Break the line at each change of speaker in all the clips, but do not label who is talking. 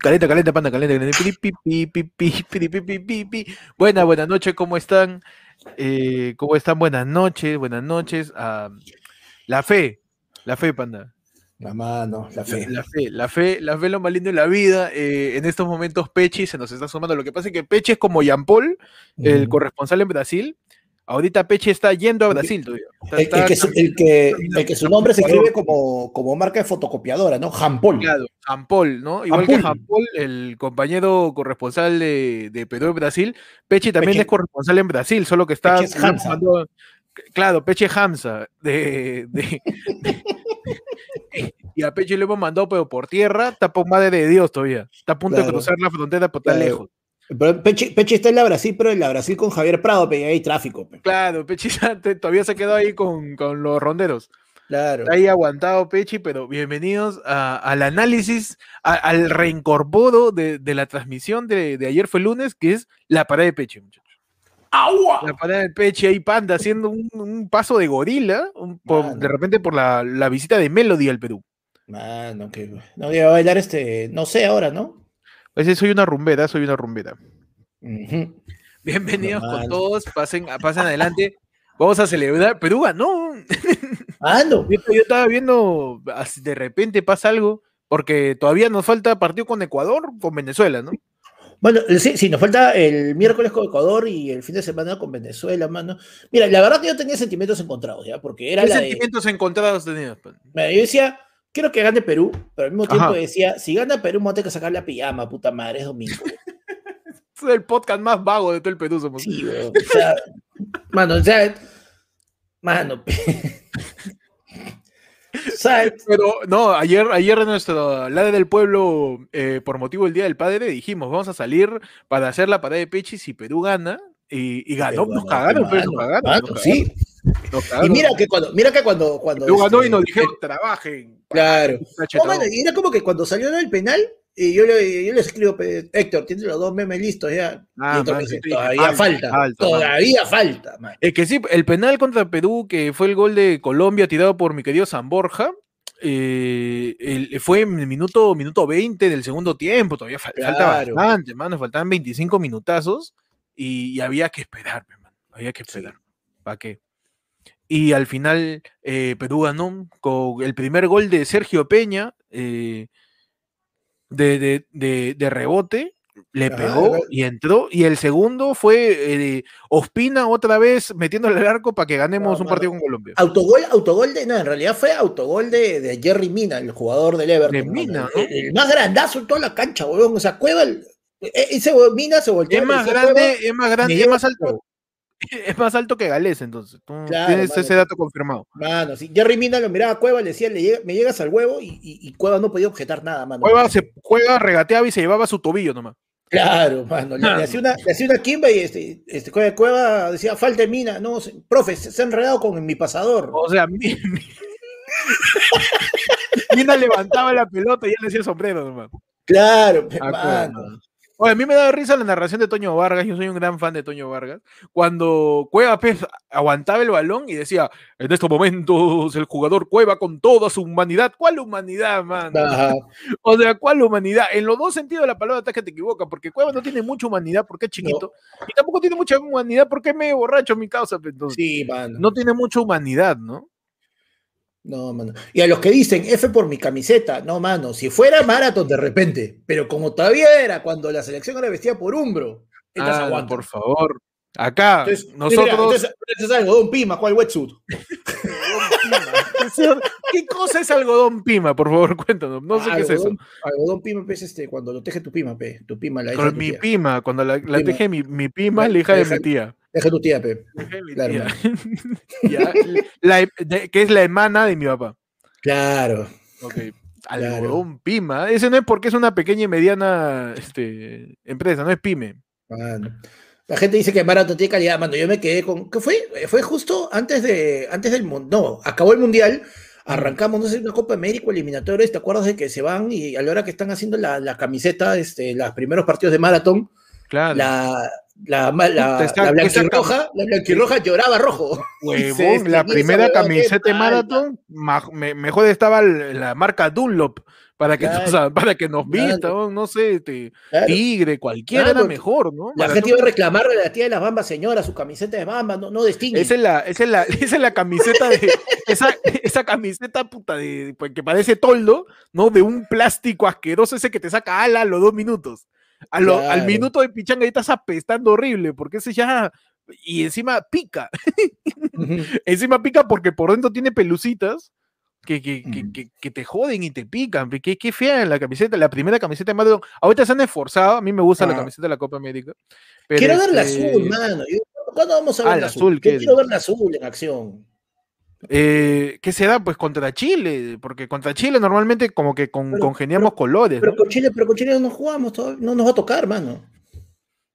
Calenta, calenta, panda, calenta. Buenas, buenas noches, ¿cómo están? Eh, ¿Cómo están? Buenas noches, buenas noches. Ah, la fe, la fe, panda.
La mano, la fe.
La, fe, la fe, la fe, lo más lindo de la vida. Eh, en estos momentos Pechi se nos está sumando. Lo que pasa es que Pechi es como Jean Paul, el corresponsal en Brasil. Ahorita Peche está yendo a Brasil todavía.
el, que su, nombre se escribe como, como marca de fotocopiadora, ¿no? Jampol.
Claro, Jampol, ¿no? Igual que Jampol, el compañero corresponsal de, de Perú en Brasil, Peche también es corresponsal en Brasil, solo que está. claro, Peche Hamza. De, y a Peche le hemos mandado, pero por tierra, está por madre de Dios todavía. Está a punto de cruzar la frontera, por tan lejos.
Peche, está en la Brasil, pero en la Brasil con Javier Prado, pero hay tráfico.
Claro, Pechi todavía se quedó ahí con, los ronderos.
Claro.
Está ahí aguantado, Pechi, pero bienvenidos al análisis, al reincorporo de, la transmisión de, ayer fue lunes, que es la parada de Pechi, muchachos.
¡Agua!
La parada de Pechi ahí, Panda, haciendo un, paso de gorila, de repente por la, visita de Melody al Perú.
Mano, que no iba a bailar este, no sé ahora, ¿no?
Pues soy una rumbera, soy una rumbera. Bienvenidos con todos, pasen, pasen adelante. Vamos a celebrar. Perú ganó.
Ah, no.
Yo, estaba viendo, de repente pasa algo, porque todavía nos falta partido con Ecuador, con Venezuela, ¿no?
Bueno, sí, sí, nos falta el miércoles con Ecuador y el fin de semana con Venezuela, mano. Mira, la verdad que yo tenía sentimientos encontrados, ¿ya? Porque era
¿Qué sentimientos encontrados tenías?
Yo decía, quiero que gane Perú, pero al mismo tiempo decía, si gana Perú, me voy a tener que sacar la pijama, puta madre, es domingo.
es el podcast más vago de todo el Perú. Somos.
Sí, o sea, mano, o sea, mano.
Pero no, ayer, ayer en nuestro lado del pueblo, eh, por motivo del Día del Padre, dijimos, vamos a salir para hacer la parada de Pechi si Perú gana. Y, ganó, nos cagaron, pero nos cagaron.
sí. Y mira que cuando, mira que cuando, cuando
ganó y nos este, dijeron, trabajen.
Claro. y era como que cuando salió el penal, y yo le, yo le escribo, Héctor, tienes los dos memes listos ya. Ah, todavía falta, todavía falta.
Es que sí, el penal contra Perú, que fue el gol de Colombia tirado por mi querido San Borja, eh, fue en el minuto, minuto 20 del segundo tiempo, todavía faltaba bastante, mano, faltaban 25 minutazos y, había que esperar, había que esperar. ¿Para qué? Y al final eh, Perú ganó con el primer gol de Sergio Peña eh, de, de, rebote, le pegó y entró. Y el segundo fue eh, Ospina otra vez metiéndole el arco para que ganemos un partido con Colombia.
Autogol, autogol de, no, en realidad fue autogol de, Jerry Mina, el jugador del Everton.
De Mina,
el, más grandazo en toda la cancha, weón. O sea, Cueva, ese Mina se volteó.
Es más grande, es más grande, es más alto. Es más alto que Gales, entonces. tienes ese dato confirmado.
Mano, si Jerry Mina lo miraba a Cueva, le decía, me llegas al huevo y, Cueva no podía objetar nada, mano.
Cueva se juega, regateaba y se llevaba su tobillo nomás.
Claro, mano. Le, hacía una, le hacía una kimba y este, este Cueva decía, falta de Mina. No, profe, se, ha enredado con mi pasador.
O sea, Mina levantaba la pelota y él le decía sombrero nomás.
Claro, mano
a mí me da risa la narración de Toño Vargas, yo soy un gran fan de Toño Vargas, cuando Cueva Pez aguantaba el balón y decía, en estos momentos el jugador Cueva con toda su humanidad. ¿Cuál humanidad, man? o sea, ¿cuál humanidad? En los dos sentidos de la palabra que te equivocas, porque Cueva no tiene mucha humanidad porque es chiquito, y tampoco tiene mucha humanidad porque es medio borracho mi causa. Entonces,
sí, man.
No tiene mucha humanidad, ¿no?
No, mano. Y a los que dicen F por mi camiseta, no, mano. Si fuera maratón de repente, pero como todavía era cuando la selección era vestida por Umbro,
ah, por favor. Acá, nosotros.
entonces, es algodón pima, ¿cuál wetsuit?
¿Qué cosa es algodón pima? Por favor, cuéntanos. No sé qué es eso.
Algodón pima es este, cuando lo teje tu pima, pe. Tu pima, la
hija Con mi pima, cuando la, teje mi, mi pima, la hija de mi tía.
Deja tu tía, Pe.
Claro. que es la hermana de mi papá.
Claro.
Ok. Algodón Pima. Ese no es porque es una pequeña y mediana este, empresa, no es pyme.
La gente dice que Marathon tiene calidad, mando. Yo me quedé con. ¿Qué fue? Fue justo antes de antes del No, acabó el mundial. Arrancamos, no sé, una Copa América eliminatoria. ¿Te acuerdas de que se van y a la hora que están haciendo la, la camiseta, este, los primeros partidos de maratón,
Claro.
La, la, la, la, blanquirroja, la blanquirroja lloraba rojo.
Huevón, la primera camiseta de Marathon, mejor estaba la marca Dunlop para que, nos, para que nos vista, no sé, este, Tigre, cualquiera era mejor, ¿no?
La gente iba a reclamarle a la tía de las bambas, señora, su camiseta de bamba, no, no distingue.
Esa es la, esa es la, esa es la camiseta de, esa, esa camiseta puta de, pues, que parece toldo, ¿no? De un plástico asqueroso ese que te saca ala a los dos minutos. Al minuto de pichanga ahí estás apestando horrible, porque ese ya. Y encima pica. encima pica porque por dentro tiene pelucitas que, que, que, que, te joden y te pican. Qué, qué fea la camiseta, la primera camiseta de Madrid. Ahorita se han esforzado, a mí me gusta la camiseta de la Copa América.
quiero ver la este azul, mano. ¿Cuándo vamos a ver ah, la azul? quiero ver la azul en acción.
Eh, ¿Qué se da? Pues contra Chile, porque contra Chile normalmente como que congeniamos colores.
Pero, con Chile, pero con Chile no nos jugamos, no nos va a tocar, mano.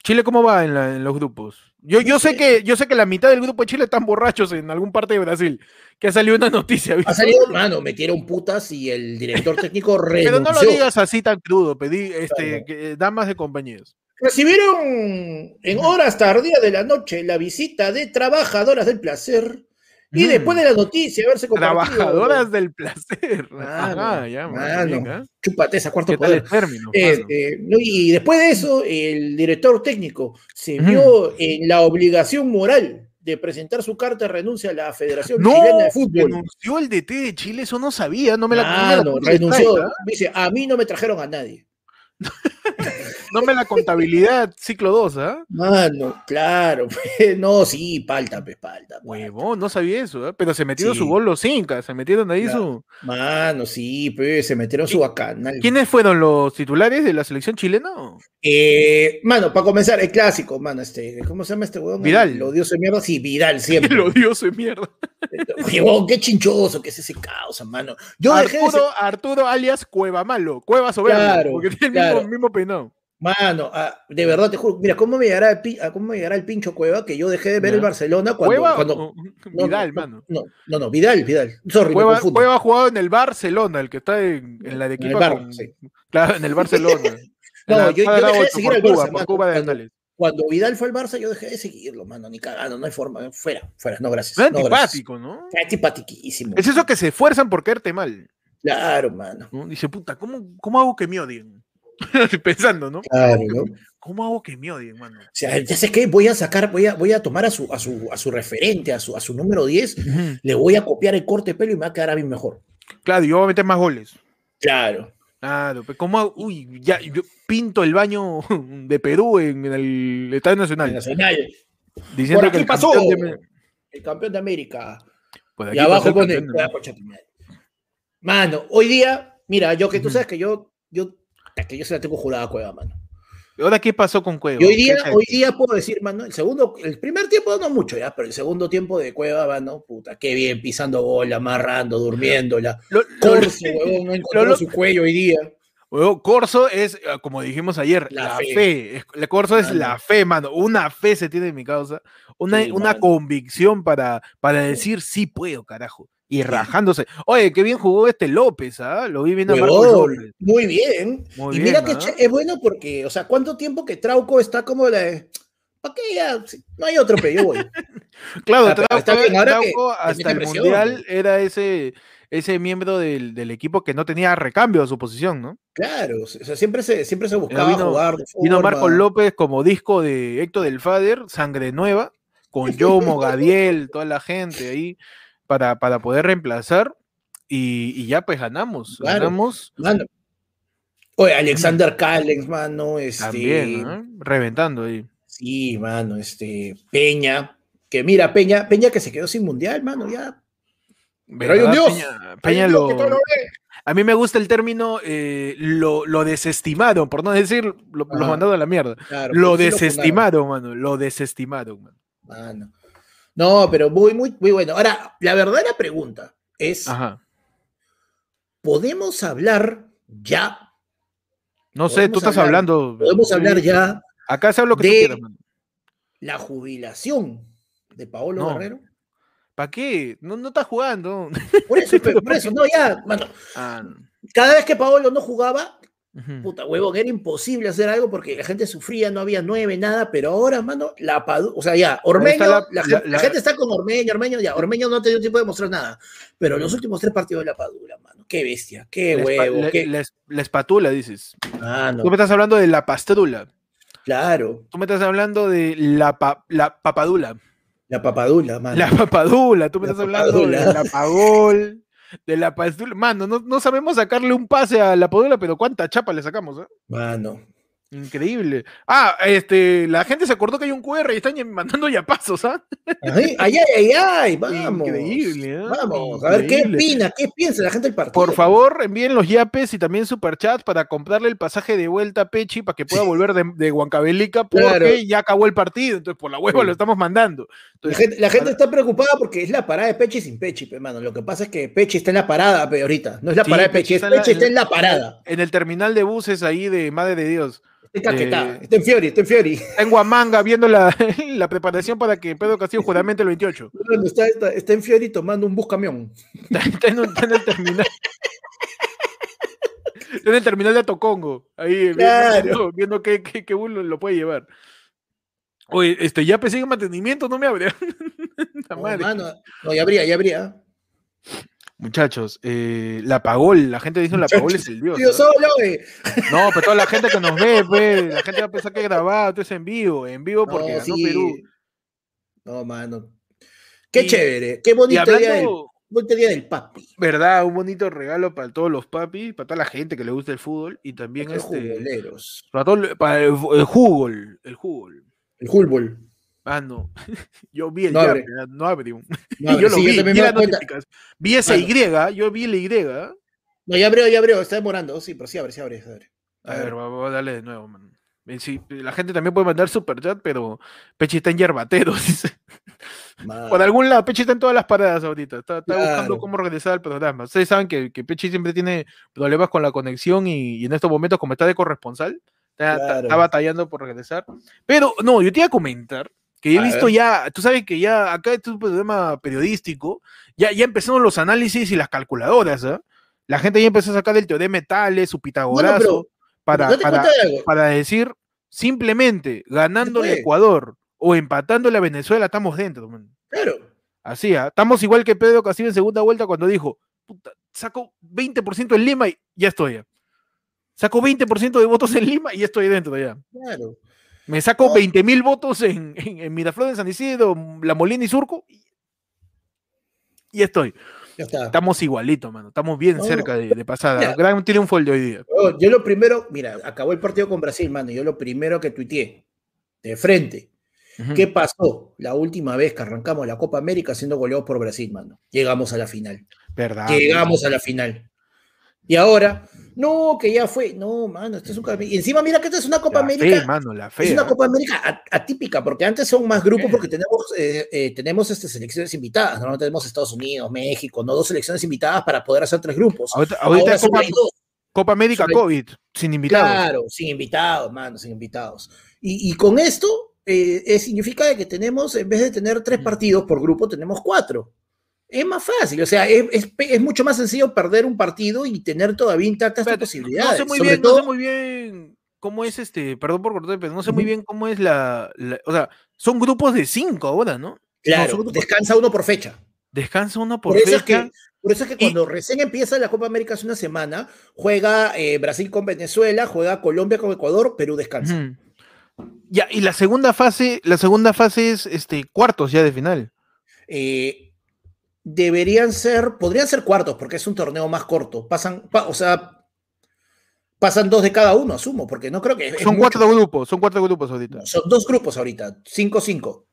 ¿Chile cómo va en, los grupos? Yo, yo, sé que, yo sé que la mitad del grupo de Chile están borrachos en algún parte de Brasil, que ha salido una noticia.
Ha salido, mano, metieron putas y el director técnico renunció. Pero
no lo digas así tan crudo, pedí este, damas de compañías.
Recibieron en horas tardías de la noche la visita de trabajadoras del placer y mm. después de la noticia, haberse
compartido. Trabajadoras del placer.
Ajá, ya, mano, chúpate esa cuarto poder. Término, este, y después de eso, el director técnico se vio en la obligación moral de presentar su carta de renuncia a la Federación Chilena de Fútbol.
Renunció el DT de Chile, eso no sabía, no me
la, no renunció. Dice, a mí no me trajeron a nadie.
no me la contabilidad, ciclo 2, ¿ah?
Mano, claro, pues, no, sí, palta, pues, palta.
Huevón, no sabía eso, ¿eh? pero se metieron su gol los incas, se metieron ahí su.
Mano, sí, pues, se metieron su bacana.
¿Quiénes fueron los titulares de la selección chilena?
Eh, mano, para comenzar, el clásico, mano, este, ¿cómo se llama este huevón?
Vidal.
El odioso de mierda, sí, Vidal, siempre.
el odioso de mierda.
Huevón, qué chinchoso que es ese caos, mano.
Yo Arturo, Arturo alias Cueva Malo, Cueva Soberano, claro, porque tiene el mismo, mismo peinado.
Mano, ah, de verdad te juro, mira, ¿cómo me, llegará el, ah, ¿cómo me llegará el pincho Cueva que yo dejé de ver el Barcelona cuando.
¿Cueva
cuando
Vidal, mano.
No, no, no, Vidal, Vidal. Sorry,
Cueva, Cueva ha jugado en el Barcelona, el que está en, la de equipo. Claro, en el Barcelona.
no, yo, dejé de seguir al Barça. Cuba de cuando, Vidal fue al Barça, yo dejé de seguirlo, mano, ni cagando, no hay forma. Fuera, fuera, no, gracias.
Es antipático, ¿no?
Es antipatiquísimo.
Es eso que se esfuerzan por caerte mal.
Claro, mano.
Dice, puta, ¿cómo, ¿cómo hago que me odien? Pensando, ¿no?
Claro,
¿Cómo hago que me odien, mano? O
sea, ya sé que voy a sacar, voy a, voy a tomar a su, a su, a su referente, a su, a su número 10, le voy a copiar el corte de pelo y me va a quedar a mí mejor.
Claro, y yo voy a meter más goles.
Claro.
Claro, pero ¿cómo? Uy, ya, yo pinto el baño de Perú en, el Estadio Nacional.
Nacional.
Diciendo Por aquí
que el pasó campeón de... el campeón de América. y abajo pone. Mano, hoy día, mira, yo que tú sabes que yo, yo que yo se la tengo jurada a Cueva, mano.
¿Y ahora qué pasó con Cueva?
hoy día, hoy día puedo decir, mano, el segundo, el primer tiempo no mucho ya, pero el segundo tiempo de Cueva, mano, puta, qué bien, pisando bola, amarrando, durmiéndola. Corso, huevón, no encontró su cuello hoy día.
Corso es, ah, como dijimos ayer, la, fe. El Corso es la fe, mano. Una fe se tiene en mi causa. Una, una convicción para, para decir sí puedo, carajo y rajándose. Oye, qué bien jugó este López, ¿ah? Lo vi bien a López.
Muy bien. y mira que ¿ah? es bueno porque, o sea, ¿cuánto tiempo que Trauco está como la. ¿Para qué ya? No hay otro, pero yo voy.
claro, Trauco, hasta el Mundial era ese, ese miembro del, del, equipo que no tenía recambio a su posición, ¿no?
Claro, o sea, siempre se, siempre se buscaba jugar. De
vino Marcos López como disco de Héctor del Fader, Sangre Nueva, con Yomo, Gadiel, toda la gente ahí para, para poder reemplazar y, ya pues ganamos. ganamos.
Oye, Alexander Callens, mano, este.
También, Reventando ahí.
Sí, mano, este. Peña. Que mira, Peña, Peña que se quedó sin mundial, mano, ya.
Pero hay un Dios. Peña, lo. A mí me gusta el término eh, lo, lo, desestimaron, por no decir lo, lo mandado a la mierda. lo desestimaron, mano. Lo desestimaron, mano.
Mano. No, pero muy, muy, muy bueno. Ahora, la verdadera pregunta es: ¿podemos hablar ya?
No sé, tú estás hablando.
Podemos hablar ya.
Acá se habla lo que de tú quieras,
La jubilación de Paolo Guerrero.
¿Para qué? No, no está jugando.
Por eso, por eso, no, ya, mano. Ah, Cada vez que Paolo no jugaba, Puta huevo, era imposible hacer algo porque la gente sufría, no había nueve, nada, pero ahora, mano, la o sea, ya, Ormeño, la, gente, está con Ormeño, Ormeño, ya, Ormeño no te dio tiempo de mostrar nada, pero los últimos tres partidos de la Padula, mano, qué bestia, qué huevo.
La, espatula, dices. Ah, no. Tú me estás hablando de la pastrula.
Claro.
Tú me estás hablando de la, la papadula.
La papadula, mano.
La papadula, tú me estás hablando de la pagol de la Padula. Mano, no, no, sabemos sacarle un pase a la Padula, pero cuánta chapa le sacamos, ¿eh?
Mano.
Increíble. Ah, este, la gente se acordó que hay un QR y están mandando ya pasos, ¿ah?
Ay, ay, ay, ay, vamos. Increíble, ¿eh? Vamos, a ver qué opina, qué piensa la gente del partido.
Por favor, envíen los yapes y también superchats para comprarle el pasaje de vuelta a Pechi para que pueda volver de, de Huancabelica porque ya acabó el partido, entonces por la hueva lo estamos mandando.
la gente, está preocupada porque es la parada de Pechi sin Pechi, hermano. Lo que pasa es que Pechi está en la parada ahorita, no es la parada de Pechi, es Pechi está en la parada.
En el terminal de buses ahí de Madre de Dios.
Está eh, está en Fiori, está en Fiori.
En Guamanga viendo la, la, preparación para que Pedro Castillo juramente el 28.
Está, está, está, en Fiori tomando un bus camión.
Está, en, está en el terminal. Está en el terminal de Tocongo, ahí claro. viendo, qué, qué, qué bus lo puede llevar. Oye, este, ya pensé en mantenimiento, no me abre.
no, no, ya habría, ya habría.
Muchachos, eh, la Pagol, la gente dice la Pagol es el dios.
Yo solo, eh.
No, pero toda la gente que nos ve, pues, la gente va a pensar que es grabado, esto es en vivo, en vivo porque no, ganó Perú.
No, mano. Qué chévere, qué bonito día, del, bonito día del papi.
¿Verdad? Un bonito regalo para todos los papis, para toda la gente que le gusta el fútbol y también este. Para, todo, para el, el jugol, el jugol.
El fútbol.
Ah, no. Yo vi el no abre. no abre. No yo lo vi, vi, esa Y, yo vi la Y.
No, ya abrió, ya abrió, está demorando. Sí, pero sí abre, sí abre.
A, ver, vamos a darle de nuevo, man. Sí, la gente también puede mandar super chat, pero Pechi está en yerbatero, dice. Por algún lado, Pechi está en todas las paradas ahorita. Está, buscando cómo regresar al programa. Ustedes saben que, que, Pechi siempre tiene problemas con la conexión y, en estos momentos, como está de corresponsal, está, está, batallando por regresar. Pero no, yo te iba a comentar que he visto ya, tú sabes que ya acá es un problema periodístico, ya, ya empezaron los análisis y las calculadoras, ¿eh? La gente ya empezó a sacar el teorema metales, su pitagorazo, para, para, decir simplemente ganándole a Ecuador o empatándole a Venezuela, estamos dentro.
Claro.
Así, ¿eh? estamos igual que Pedro Castillo en segunda vuelta cuando dijo, puta, saco 20% en Lima y ya estoy ya. Saco 20% de votos en Lima y ya estoy dentro ya. Claro. Me saco 20 mil votos en, en, Miraflores, en San Isidro, La Molina y Surco. Y, estoy. Ya está. Estamos igualitos, mano. Estamos bien cerca de, pasada. Gran triunfo el de hoy día.
Yo, lo primero, mira, acabó el partido con Brasil, mano. Yo lo primero que tuiteé, de frente. ¿Qué pasó la última vez que arrancamos la Copa América siendo goleados por Brasil, mano? Llegamos a la final.
Verdad.
Llegamos a la final. Y ahora, no, que ya fue. No, mano, esto es un Y encima, mira que esta es una Copa América.
mano, la
Es una Copa América atípica, porque antes son más grupos, porque tenemos, eh, eh, tenemos este, selecciones invitadas. No tenemos Estados Unidos, México, no dos selecciones invitadas para poder hacer tres grupos.
Ahorita, es Copa, América COVID, sin invitados.
Claro, sin invitados, mano, sin invitados. Y, con esto eh, significa que tenemos, en vez de tener tres partidos por grupo, tenemos cuatro es más fácil, o sea, es, mucho más sencillo perder un partido y tener todavía intactas tus posibilidades.
No sé muy bien, no sé muy bien cómo es este, perdón por cortar, pero no sé muy bien cómo es la, o sea, son grupos de cinco ahora, ¿no?
Claro, descansa uno por fecha.
Descansa uno por, fecha.
por eso es que cuando recién empieza la Copa América hace una semana, juega eh, Brasil con Venezuela, juega Colombia con Ecuador, Perú descansa.
Ya, y la segunda fase, la segunda fase es este cuartos ya de final.
Eh, deberían ser, podrían ser cuartos, porque es un torneo más corto. Pasan, o sea, pasan dos de cada uno, asumo, porque no creo que.
Son cuatro grupos, son cuatro grupos ahorita.
Son dos grupos ahorita, cinco, cinco.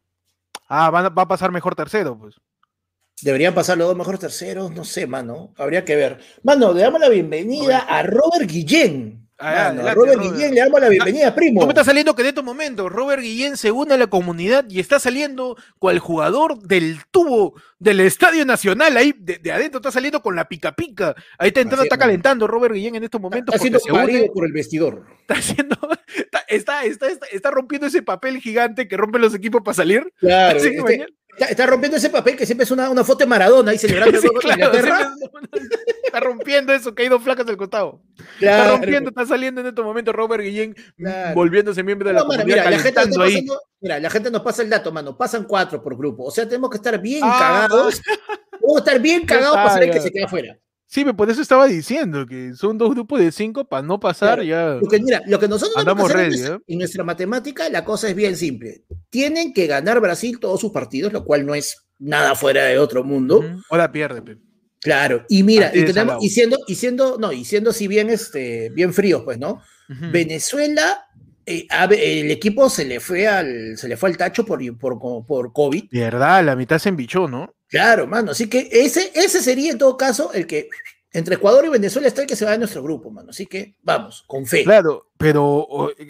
Ah, va, va a pasar mejor tercero, pues.
Deberían pasar los dos mejores terceros, no sé, mano. Habría que ver. Mano, le damos la bienvenida a Robert Guillén. Ah, Robert, Guillén, le damos la bienvenida, primo.
¿Cómo está saliendo que en estos momentos Robert Guillén se une a la comunidad y está saliendo cual jugador del tubo del Estadio Nacional? Ahí de, adentro está saliendo con la pica pica. Ahí está entrando, está calentando Robert Guillén en estos momentos.
Está haciendo por el vestidor.
Está haciendo, está, está, está, rompiendo ese papel gigante que rompen los equipos para salir.
Claro. Este, está, rompiendo ese papel que siempre es una, una foto de Maradona ahí celebrando sí, claro,
Está rompiendo eso, caído flacas del costado. Está rompiendo, está saliendo en estos momentos Robert Guillén volviéndose miembro de la comunidad. Mira, la gente
ahí. mira, la gente nos pasa el dato, mano. Pasan cuatro por grupo. O sea, tenemos que estar bien ah, cagados. Tenemos que estar bien cagados para saber que se queda afuera.
Sí, por eso estaba diciendo que son dos grupos de cinco para no pasar ya.
Porque mira, lo que nosotros andamos ready, ¿eh? en nuestra matemática, la cosa es bien simple. Tienen que ganar Brasil todos sus partidos, lo cual no es nada fuera de otro mundo.
O la pierde,
Claro, y mira, y, tenemos, y, siendo, y siendo, no, y siendo si bien, este, bien fríos, pues, ¿no? Venezuela, eh, el equipo se le fue al, se le fue al tacho por, por, por COVID.
Verdad, la mitad se embichó, ¿no?
Claro, mano. Así que ese, ese sería en todo caso el que entre Ecuador y Venezuela está el que se va de nuestro grupo, mano. Así que vamos, con fe.
Claro, pero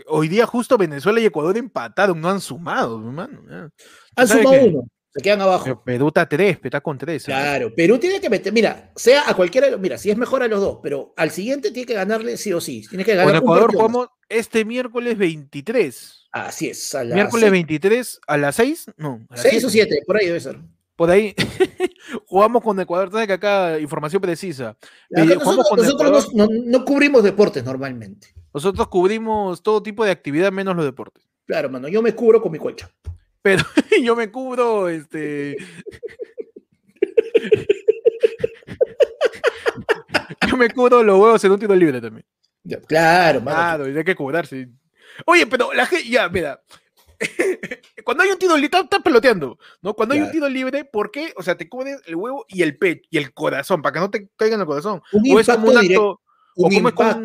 hoy día justo Venezuela y Ecuador empataron, no han sumado, mano.
Han sumado uno. Se quedan abajo.
Perú está tres, está con tres.
Claro, Perú tiene que meter, mira, sea a cualquiera, mira, si es mejor a los dos, pero al siguiente tiene que ganarle sí o sí. Tiene que ganar.
Con Ecuador jugamos este miércoles 23.
Así es.
A miércoles 23 a las 6, no.
A 6 o 7, por ahí debe ser
por ahí jugamos con Ecuador, sabes que acá información precisa.
nosotros, no, cubrimos deportes normalmente.
Nosotros cubrimos todo tipo de actividad menos los deportes.
Claro, mano, yo me cubro con mi colcha.
Pero yo me cubro, este. yo me cubro los huevos en un tiro libre también.
claro, mano.
Claro, hay que cubrarse. Oye, pero la gente, ya, mira, cuando hay un tiro libre, estás peloteando, ¿no? Cuando hay un tiro libre, ¿por qué? O sea, te cubres el huevo y el pecho y el corazón, para que no te caiga en el corazón. o es como un acto, un impacto,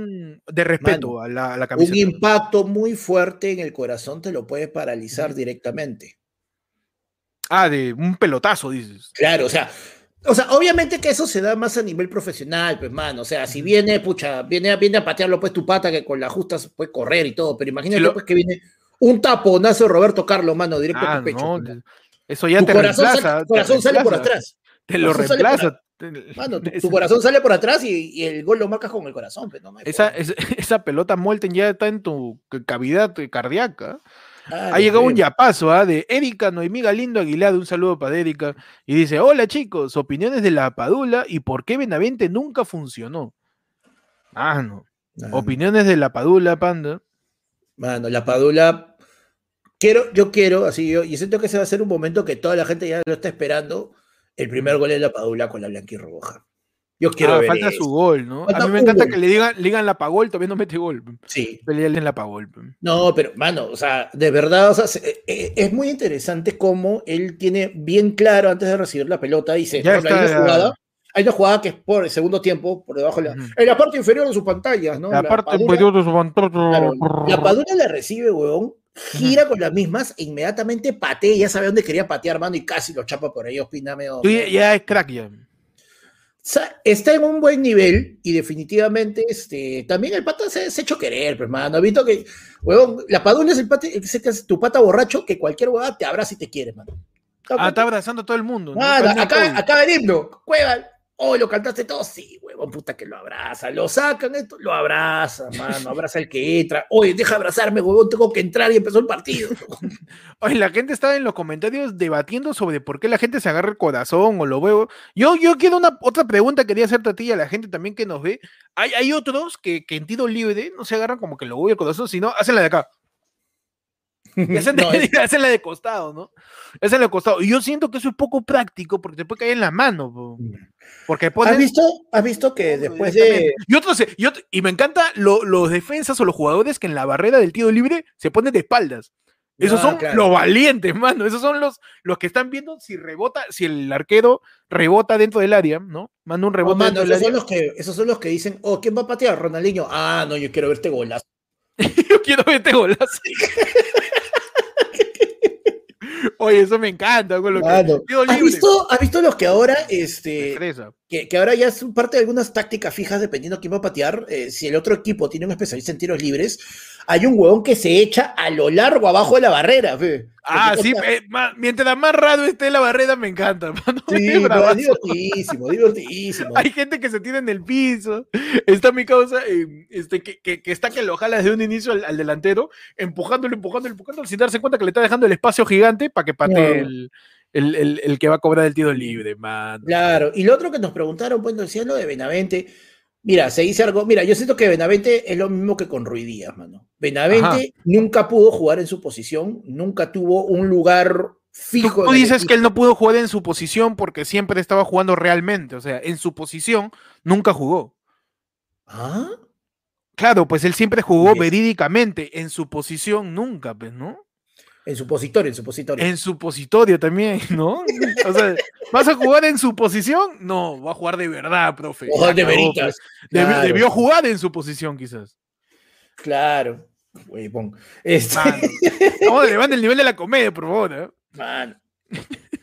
de respeto a, la, a
Un impacto muy fuerte en el corazón te lo puede paralizar directamente.
Ah, de un pelotazo, dices.
Claro, o sea, o sea, obviamente que eso se da más a nivel profesional, pues, mano. O sea, si viene, pucha, viene, viene a patearlo, pues, tu pata, que con la justa puede correr y todo, pero imagínate, pues, que viene un taponazo de Roberto Carlos, mano, directo a tu ah, pecho.
eso ya te corazón reemplaza.
Tu corazón sale por atrás.
Te lo reemplaza.
Mano, tu, corazón sale por atrás y, el gol lo marcas con el corazón. Pues,
esa, esa, pelota Molten ya está en tu cavidad cardíaca. ha llegado un yapazo ¿ah? de Erika Noemí Galindo Aguilar, un saludo para Erika, y dice, hola chicos, opiniones de la Padula y por qué Benavente nunca funcionó. Ah, no. Opiniones de la Padula, Panda.
Mano, la Padula. Quiero, yo quiero, así yo, y siento que ese va a ser un momento que toda la gente ya lo está esperando. El primer gol de la Padula con la blanquirroja. Yo quiero ah, ver
falta su gol, ¿no? a mí me encanta que le digan, le digan la pagol, todavía no mete gol.
Sí.
Pelearle en la pagol.
No, pero, mano, o sea, de verdad, o sea, eh, eh, es muy interesante cómo él tiene bien claro antes de recibir la pelota, dice, ya está, jugada, hay una jugada que es por el segundo tiempo, por debajo de la, en la parte inferior de sus pantallas, ¿no?
La, parte inferior de sus pantallas.
la Padula la recibe, huevón, gira con las mismas e inmediatamente patea, ya sabe dónde quería patear, mano, y casi lo chapa por ahí, opíname.
ya es crack ya.
está en un buen nivel y definitivamente este, también el pata se, ha hecho querer, pues, mano. He visto que, huevón, la Padula es el pata, es tu pata borracho que cualquier huevada te abraza y te quiere, mano.
Ah, está abrazando a todo el mundo.
¿no? acá, acá el himno. Cueva, Oh, lo cantaste todo, sí, huevón, puta que lo abraza. Lo sacan esto, lo abraza, mano, abraza el que entra. Oye, deja abrazarme, huevón, tengo que entrar y empezó el partido.
Oye, la gente está en los comentarios debatiendo sobre por qué la gente se agarra el corazón o lo veo. Yo, yo quiero una otra pregunta quería hacerte a ti y a la gente también que nos ve. Hay, hay otros que, que en tiro libre no se agarran como que lo voy al corazón, sino hacen la de acá. Hacen, la de costado, ¿no? Esa es la de costado. Y yo siento que eso es poco práctico porque te puede caer en la mano. Mm. Porque
¿Has, visto, ¿Has visto que después de.
Y, otros, y, y me encanta los defensas o los jugadores que en la barrera del tiro libre se ponen de espaldas. Esos ah, son los valientes, mano. Esos son los, los que están viendo si rebota, si el arquero rebota dentro del área, ¿no? Manda un rebote.
dentro del esos, Son los que, esos son los que dicen, oh, ¿quién va a patear? Ronaldinho. Ah, no, yo quiero verte golazo.
yo quiero verte golazo. Oye, eso me encanta.
¿Has, visto, ¿Has visto los que ahora, este, que, que, ahora ya es parte de algunas tácticas fijas dependiendo de quién va a patear? Eh, si el otro equipo tiene un especialista en tiros libres, hay un huevón que se echa a lo largo abajo de la barrera.
Ah, sí, eh, mientras más raro esté la barrera, me encanta.
Sí, es divertidísimo, divertidísimo.
Hay gente que se tira en el piso. Está mi causa, eh, este, que, que, está que lo jala desde un inicio al, delantero, empujándolo, empujándolo, empujándolo, sin darse cuenta que le está dejando el espacio gigante para que pate el, el, que va a cobrar el tiro libre, man.
Claro, y lo otro que nos preguntaron, pues, decían lo de Benavente. Mira, se dice algo. Mira, yo siento que Benavente es lo mismo que con Ruidías, mano. Benavente nunca pudo jugar en su posición, nunca tuvo un lugar fijo.
Tú, dices que él no pudo jugar en su posición porque siempre estaba jugando realmente. O sea, en su posición nunca jugó.
¿Ah?
Claro, pues él siempre jugó verídicamente. En su posición nunca, pues, ¿no?
En supositorio, en supositorio.
En supositorio también, ¿no? O sea, ¿vas a jugar en su posición? No, va a jugar de verdad, profe.
O de veritas.
Debió jugar en su posición, quizás.
Claro.
Este... Vamos a el nivel de la comedia, por favor. ¿eh?
Mano.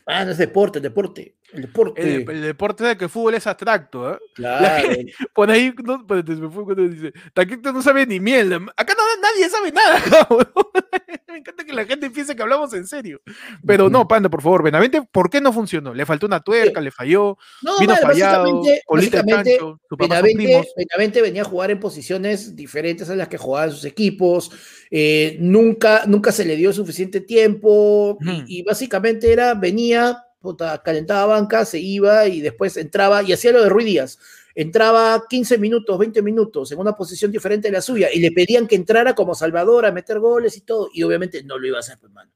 Mano, es deporte, deporte. El deporte.
El, deporte de que el fútbol es abstracto, ¿eh?
Claro.
por ahí, no, me fue cuando dice, Taquito no sabe ni miel. Acá no, nadie sabe nada, Me encanta que la gente piense que hablamos en serio. Pero no, Panda, por favor, Benavente, ¿por qué no funcionó? Le faltó una tuerca, le falló, no, vino fallado,
básicamente, Benavente, Benavente, venía a jugar en posiciones diferentes a las que jugaban sus equipos, eh, nunca, nunca se le dio suficiente tiempo y, y, básicamente era, venía, calentaba banca, se iba y después entraba y hacía lo de Ruiz Díaz. Entraba 15 minutos, 20 minutos en una posición diferente de la suya y le pedían que entrara como Salvador a meter goles y todo, y obviamente no lo iba a hacer, hermano.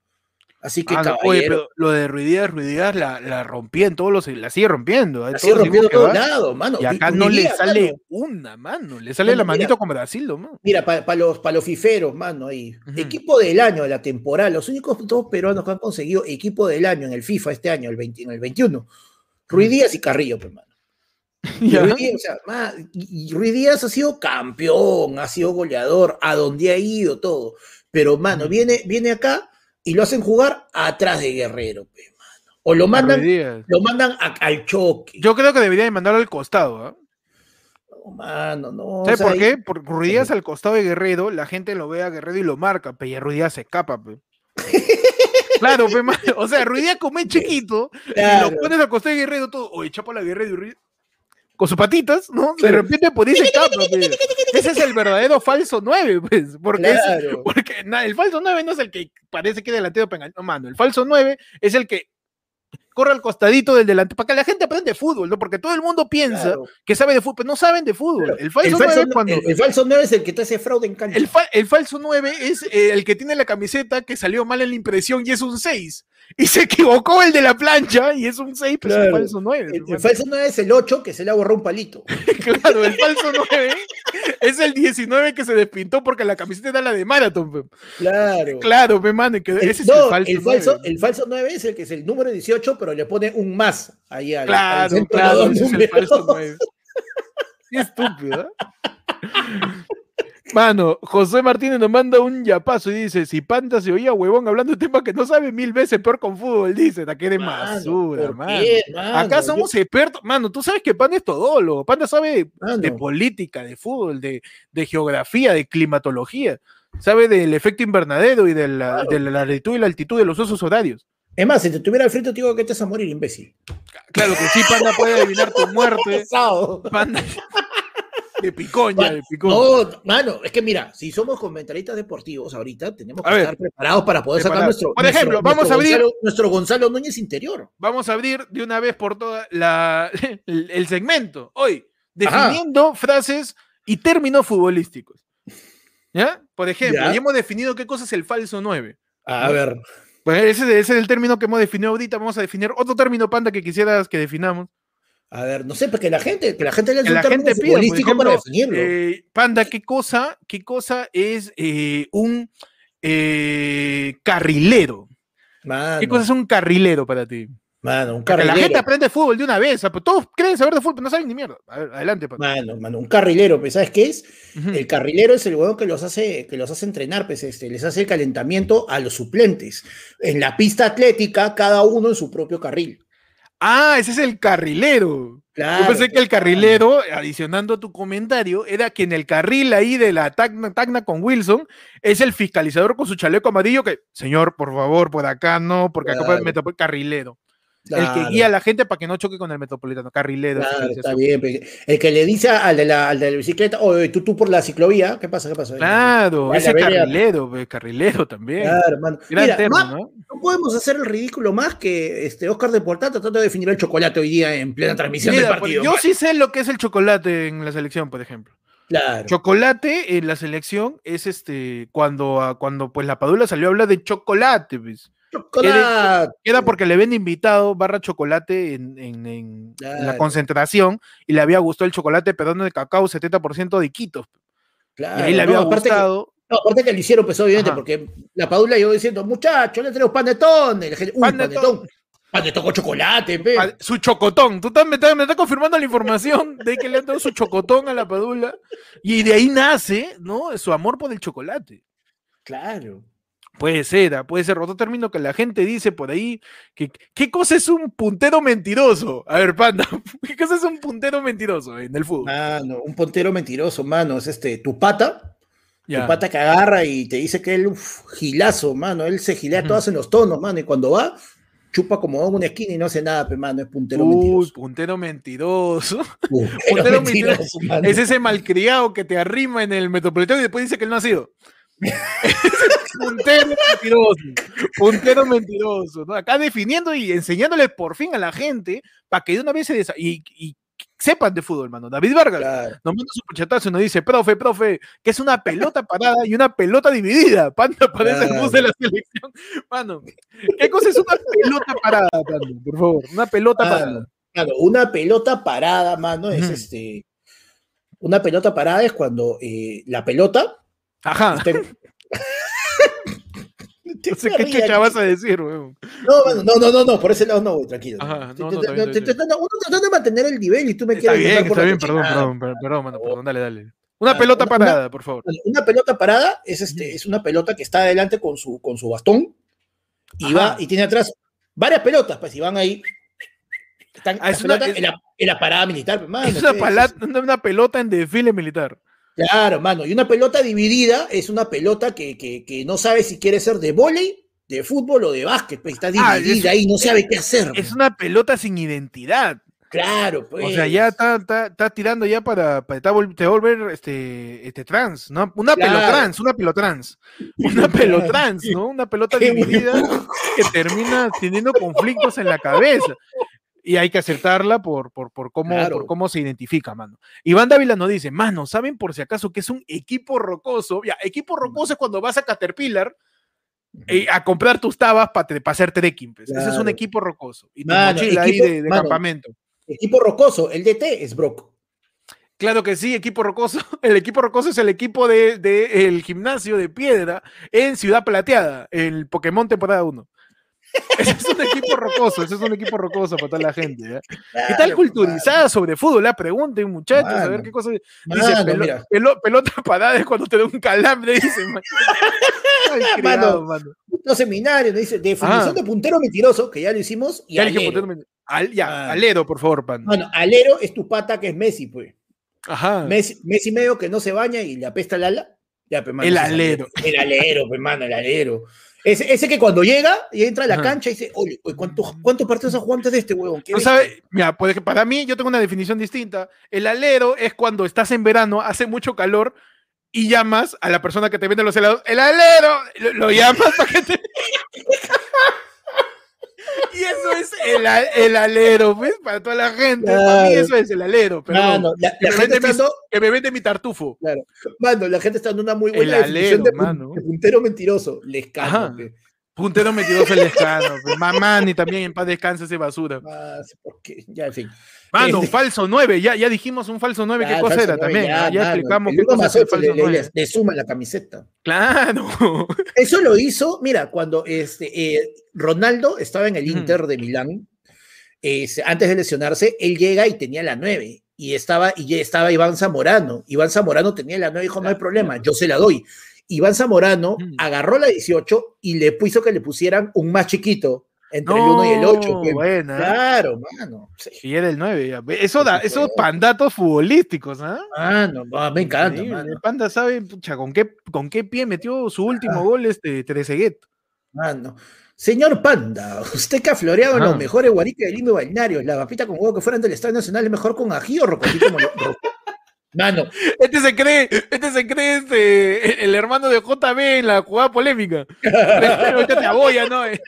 Pues, Así que,
ah, oye, pero lo de Ruidías, Ruidías la, la rompía en todos los, la sigue rompiendo.
La sigue rompiendo en todos lados, mano.
Y acá no le sale una, mano. Le sale la manito como Brasil, mano.
Mira, para los, pa los fiferos, mano, ahí. Equipo del año de la temporada. Los únicos dos peruanos que han conseguido equipo del año en el FIFA este año, el, 20, en el 21. Ruidías y Carrillo, hermano. Y Ruiz, Díaz, ha sido campeón, ha sido goleador, a donde ha ido todo. Pero, mano, viene, viene acá y lo hacen jugar atrás de Guerrero, O lo mandan, lo mandan al choque.
Yo creo que deberían mandarlo al costado.
No, mano, no.
¿Sabes por qué? Porque Ruidías al costado de Guerrero, la gente lo ve a Guerrero y lo marca, pero Ruidías se escapa, pe. claro, pe, o sea, Ruidías come chiquito y lo pones al costado de Guerrero todo, oye, chapa la Guerrero y con sus patitas, ¿no? De repente por ese capa, Ese es el verdadero falso 9, pues. Porque, porque el falso 9 no es el que parece que delantero no, mano. El falso 9 es el que corre al costadito del delante, para que la gente aprenda de fútbol, ¿no? Porque todo el mundo piensa que sabe de fútbol, pero no saben de fútbol.
El falso, 9 cuando... el, falso 9 es el que te hace fraude en cancha.
El, falso 9 es eh, el que tiene la camiseta que salió mal en la impresión y es un 6. Y se equivocó el de la plancha y es un 6, pero es un falso 9.
El, falso 9 es el 8 que se le borró un palito.
claro, el falso 9 es el 19 que se despintó porque la camiseta era la de Marathon.
Claro.
Claro, me mande, que ese
es el falso, el falso 9. El falso 9 es el que es el número 18, pero le pone un más ahí al,
Claro, claro, ese es el falso 9. Qué estúpido, ¿eh? Mano, José Martínez nos manda un yapazo y dice: Si Panta se oía huevón hablando de temas que no sabe mil veces peor con fútbol, dice, que de basura, mano. Acá somos expertos, mano, tú sabes que Panda es todólogo, Panda sabe de política, de fútbol, de, geografía, de climatología, sabe del efecto invernadero y de la, de la latitud y la altitud de los usos horarios.
Es más, si te tuviera al frente, te digo que te vas a morir, imbécil.
Claro que sí, Panda puede adivinar tu muerte. Panda. De picoña, de picoña.
No, mano, es que mira, si somos comentaristas deportivos ahorita, tenemos que estar preparados para poder sacar nuestro.
Por ejemplo, vamos a abrir.
nuestro Gonzalo Núñez interior.
Vamos a abrir de una vez por todas el, segmento. Hoy, definiendo frases y términos futbolísticos. ¿Ya? Por ejemplo, ya hemos definido qué cosa es el falso 9.
A ver.
Pues ese, ese, es el término que hemos definido ahorita. Vamos a definir otro término, Panda, que quisieras que definamos.
A ver, no sé, porque la gente, que la gente le
la gente pide, para definirlo. Eh, Panda, ¿qué cosa, qué cosa es eh, un eh, carrilero? ¿Qué cosa es un carrilero para ti?
Mano, un carrilero.
la gente aprende fútbol de una vez. todos creen saber de fútbol, pero no saben ni mierda. adelante,
Panda. Mano, mano, un carrilero, ¿sabes qué es? El carrilero es el huevo que los hace, que los hace entrenar, pues, este, les hace el calentamiento a los suplentes. En la pista atlética, cada uno en su propio carril.
Ah, ese es el carrilero. Yo pensé que el carrilero, adicionando a tu comentario, era que en el carril ahí de la Tacna, con Wilson es el fiscalizador con su chaleco amarillo que, señor, por favor, por acá no, porque acá me tapó el carrilero. El que guía a la gente para que no choque con el metropolitano, carrilero.
Claro, está bien. El que le dice al de la, bicicleta, oye, tú, tú por la ciclovía, ¿qué pasa? ¿Qué pasa?
Claro, ese carrilero, carrilero también. Claro,
hermano. Mira, ¿no? podemos hacer el ridículo más que este Oscar de Portal tratando de definir el chocolate hoy día en plena transmisión del partido.
Yo sí sé lo que es el chocolate en la selección, por ejemplo. Claro. Chocolate en la selección es este cuando, cuando pues la Padula salió a hablar de chocolate, pues. Chocolate. Queda porque le ven invitado barra chocolate en, la concentración y le había gustado el chocolate perdón de cacao 70% de quitos. Claro, y ahí le había gustado.
no, aparte que lo hicieron, pues obviamente, porque la Padula llegó diciendo, muchachos, le tenemos panetón. panetón. panetón. con chocolate,
Su chocotón. Tú me estás, me confirmando la información de que le han dado su chocotón a la Padula. Y de ahí nace, ¿no? Su amor por el chocolate.
Claro.
Puede ser, ah, puede ser otro término que la gente dice por ahí. Que, ¿Qué cosa es un puntero mentiroso? A ver, Panda, ¿qué cosa es un puntero mentiroso en el fútbol?
Mano, un puntero mentiroso, mano, es este, tu pata, tu pata que agarra y te dice que él, uf, gilazo, mano, él se gilea todas en los tonos, mano, y cuando va, chupa como una esquina y no hace nada, pero mano, es puntero Uy, mentiroso.
puntero mentiroso. puntero mentiroso es ese malcriado que te arrima en el metropolitano y después dice que él no ha sido. Puntero mentiroso, puntero mentiroso, ¿no? Acá definiendo y enseñándole por fin a la gente para que de una vez se y, y, sepan de fútbol, mano. David Vargas nos manda su puchatazo y nos dice, profe, profe, que es una pelota parada y una pelota dividida. Panda parece el bus de la selección. Mano, ¿qué cosa es una pelota parada, Por favor, una pelota parada.
Claro, una pelota parada, mano, es este. Una pelota parada es cuando eh, la pelota
Ajá. no sé qué chucha vas a decir, weón.
No, no, no, no, no, por ese lado no, tranquilo. Ajá, no, no, uno tratando de mantener el nivel y tú me
quieres. Está bien, está bien, perdón, perdón, perdón, mano, perdón, dale, dale. Una pelota parada, por favor.
Una pelota parada es, este, es una pelota que está adelante con su, con su bastón y va y tiene atrás varias pelotas, pues, y van ahí. Están ah, es una, en, la, en, la, parada militar, pues,
es una pelota en desfile militar.
Claro, mano. Y una pelota dividida es una pelota que, que, que no sabe si quiere ser de volei, de fútbol o de básquet. Pues está ah, dividida ahí, no sabe qué hacer.
Es una pelota sin identidad.
Claro, pues.
O sea, ya está, está, tirando ya para, para te volver este, este trans, ¿no? Una pelotrans, una pelotrans. Una pelotrans, ¿no? Una pelota dividida que termina teniendo conflictos en la cabeza y hay que acertarla por, por, por cómo, por cómo se identifica, mano. Iván Dávila nos dice, mano, ¿saben por si acaso que es un equipo rocoso? Ya, equipo rocoso es cuando vas a Caterpillar eh, a comprar tus tabas para hacer trekking. Pues. Ese es un equipo rocoso. Y tu mochila ahí de, campamento.
Equipo rocoso, el DT es Brock.
Claro que sí, equipo rocoso. El equipo rocoso es el equipo del de, el gimnasio de piedra en Ciudad Plateada, el Pokémon temporada 1. Ese es un equipo rocoso, ese es un equipo rocoso para toda la gente. ¿eh? ¿Qué tal culturizada sobre fútbol? La pregunten, muchachos, a ver qué cosa. Dice, pelota parada es cuando te da un calambre, dice.
Ay, mano, mano. No seminario, dice definición ah. de puntero mentiroso, que ya lo hicimos. Y ya, alero.
ya alero, por favor, pan.
Bueno, alero es tu pata que es Messi, pues. Ajá. Messi, Messi medio que no se baña y le apesta el ala. Ya,
pues, el alero.
El alero, pues, mano, el alero. Ese, ese, que cuando llega y entra a la cancha y dice, oye, ¿cuántos, ¿cuántos partidos ha jugado antes de este huevón?
No sabe, mira, pues para mí yo tengo una definición distinta. El alero es cuando estás en verano, hace mucho calor y llamas a la persona que te vende los helados, el alero, lo, lo llamas para que te... Y eso es el, el alero, ¿ves? Para toda la gente. Para mí eso es el alero. Pero la, que, gente me que, me vende mi tartufo.
Claro. Mano, la gente está dando una muy buena el alero, de, mano. de puntero mentiroso. Les cago.
Puntero metido lescano. Mamá, ni también en paz descanse ese basura.
Ah, porque, ya, en fin.
Mano, un falso 9, ya, ya dijimos un falso 9, ¿qué cosa era también? Ya, explicamos qué cosa el falso 9.
Le, suma la camiseta.
Claro.
Eso lo hizo, mira, cuando este, eh, Ronaldo estaba en el Inter de Milán, antes de lesionarse, él llega y tenía la 9 y estaba, y estaba Iván Zamorano. Iván Zamorano tenía la 9 y dijo, no hay problema, yo se la doy. Iván Zamorano mm. agarró la 18 y le puso que le pusieran un más chiquito entre el 1 y el 8.
Buena.
Claro, mano.
Y era el 9. Eso da, esos pandatos futbolísticos, ¿ah?
Ah, no, me encanta.
El panda sabe, pucha, con qué, con qué pie metió su último ah. gol este Trezeguet.
Mano. Señor Panda, usted que ha floreado en los mejores guariques del lindo balneario, la papita con huevo que fueran del Estado Nacional es mejor con ají o rocotito
Mano. Este se cree, este se cree este, el hermano de JB en la jugada polémica. Ahorita te aboya, ¿no? Ahorita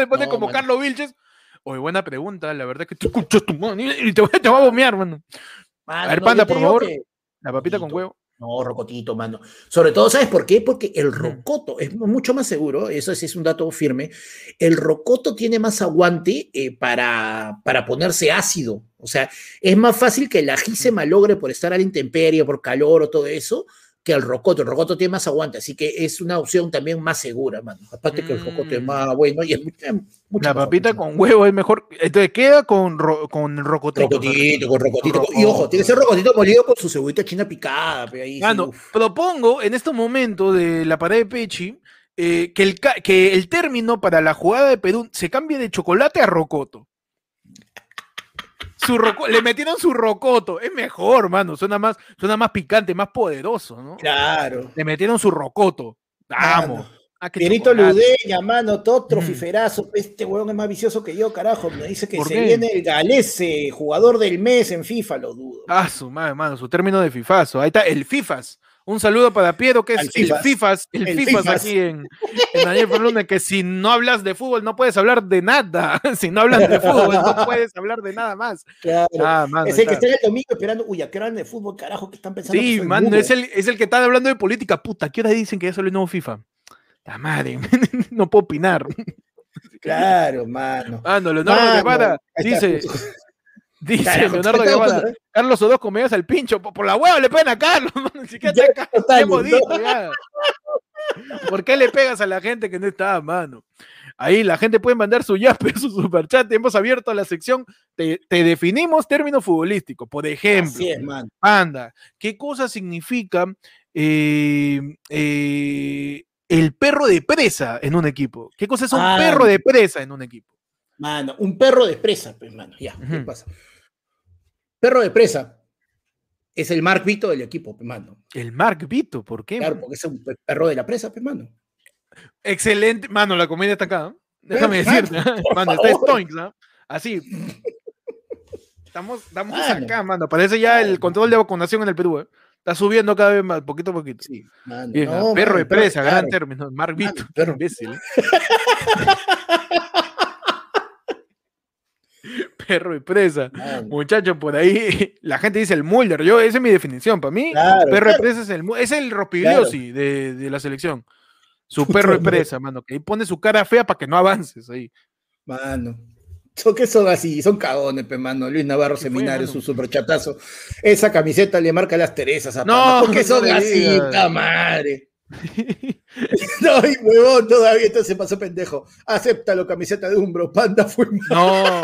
te pone como Carlos Vilches. Oye, buena pregunta, la verdad es que tú escuchas tu mano y te, te va a bombear, mano. a ver, Panda, por favor. La papita con huevo.
No, rocotito, mano. Sobre todo, ¿sabes por qué? Porque el rocoto es mucho más seguro, eso sí es un dato firme. El rocoto tiene más aguante eh, para, para ponerse ácido. O sea, es más fácil que el ají se malogre por estar a la intemperie, por calor o todo eso, que el rocoto. El rocoto tiene más aguante, así que es una opción también más segura, mano. Aparte que el rocoto es mm. más bueno y es
La papita con huevo es mejor. Entonces queda con, ro con rocotito.
Rocotito, con rocotito. y ojo, tiene que ser rocotito molido con su cebollita china picada. Ahí,
mano, propongo en este momento de la pared de Pechi eh, que, el, que el término para la jugada de Perú se cambie de chocolate a rocoto le metieron su rocoto. Es mejor, mano. Suena más, suena más picante, más poderoso, ¿no?
Claro.
Le metieron su rocoto. Vamos.
Ah, Pierito Ludeña, mano, todo trofiferazo. Este huevón es más vicioso que yo, carajo. Me dice que se viene el Galese, jugador del mes en FIFA, lo dudo.
Ah, su madre, mano, su término de FIFAzo. Ahí está, el FIFAS. Un saludo para Piero, que es el FIFAS, el, FIFAS, aquí en, en Daniel Fernández, que si no hablas de fútbol no puedes hablar de nada. Si no hablas de fútbol no puedes hablar de nada más.
Claro. Ah, es el que está el domingo esperando, uy, ¿a qué hora de fútbol, carajo, que están pensando?
Sí, man, es el, es el que está hablando de política. Puta, ¿qué hora dicen que ya sale el nuevo FIFA? La madre, no puedo opinar.
Claro, mano.
Mano, Leonardo Guevara dice, Dice Leonardo Guevara, Carlos Odosco me das al pincho, por, la hueva le pegan a Carlos, ni siquiera ya. ¿Por qué le pegas a la gente que no está, mano? Ahí la gente puede mandar su yape, su superchat. Hemos abierto la sección. Te, definimos término futbolístico. Por ejemplo, anda, ¿qué cosa significa eh, eh, el perro de presa en un equipo? ¿Qué cosa es un ah. perro de presa en un equipo?
Mano, un perro de presa, pues, mano, ya, ¿qué pasa? Perro de presa es el Mark Vito del equipo, pues, mano.
El Mark Vito, ¿por qué?
Claro, porque es un perro de la presa, pues, mano.
Excelente, mano, la comida está acá. ¿eh? Déjame decirte, mano, está Stoinks, ¿no? Así. Estamos, estamos acá, mano. Parece ya el control de vacunación en el Perú, ¿eh? Está subiendo cada vez más, poquito a poquito. Sí, mano. perro de presa, gran término. Mark Vito, perro. imbécil. ¿eh? perro y presa. Muchachos, por ahí la gente dice el Mulder. Yo, esa es mi definición. Para mí, perro y presa es el, es el Rospigliosi de, la selección. Su perro y presa, mano. Que ahí pone su cara fea para que no avances ahí.
Mano. Son que son así, son cagones, pe, mano. Luis Navarro Seminario, su superchatazo. Esa camiseta le marca las Teresas a No, porque son así, puta madre. no, y huevón, todavía se pasó pendejo. Acéptalo, camiseta de Umbro, Panda fue
No.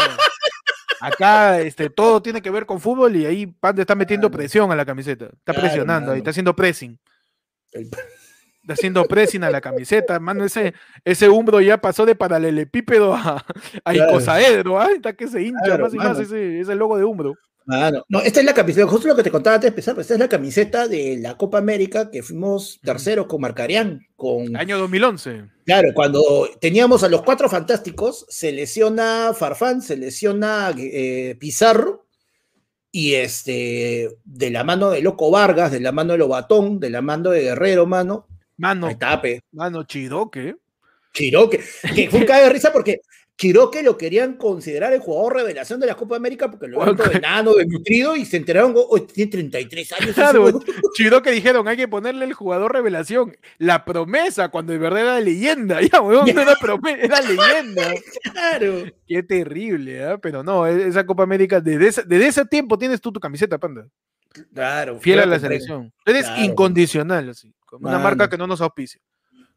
Acá este, todo tiene que ver con fútbol y ahí Panda está metiendo presión a la camiseta. Está presionando ahí, está haciendo pressing. Está haciendo pressing a la camiseta, mano. Ese, ese Umbro ya pasó de paralelepípedo a, a icosaedro. ¿ah? Está que se hincha más y más ese, ese logo de
No, esta es la camiseta, justo lo que te contaba antes de empezar, esta es la camiseta de la Copa América que fuimos terceros con Marcarián. Con,
Año 2011.
Claro, cuando teníamos a los cuatro fantásticos, se lesiona Farfán, se lesiona eh, Pizarro, y este, de la mano de Loco Vargas, de la mano de Lobatón, de la mano de Guerrero, mano.
Mano. Tape. Mano, Chiroque.
Chiroque, que fue un cae de risa porque Chiroque lo querían considerar el jugador revelación de la Copa América porque lo vieron de enano, nutrido y se enteraron, oh, tiene 33 años.
Claro, Chiroque dijeron, hay que ponerle el jugador revelación, la promesa, cuando de verdad era leyenda. Ya, weón, no era promesa, era leyenda. Claro. Qué terrible, ¿eh? pero no, e-, esa Copa América, desde ese, desde ese tiempo tienes tú tu camiseta, panda.
Claro.
Fiel a la selección. Eres incondicional, así, como una marca que no nos auspicia.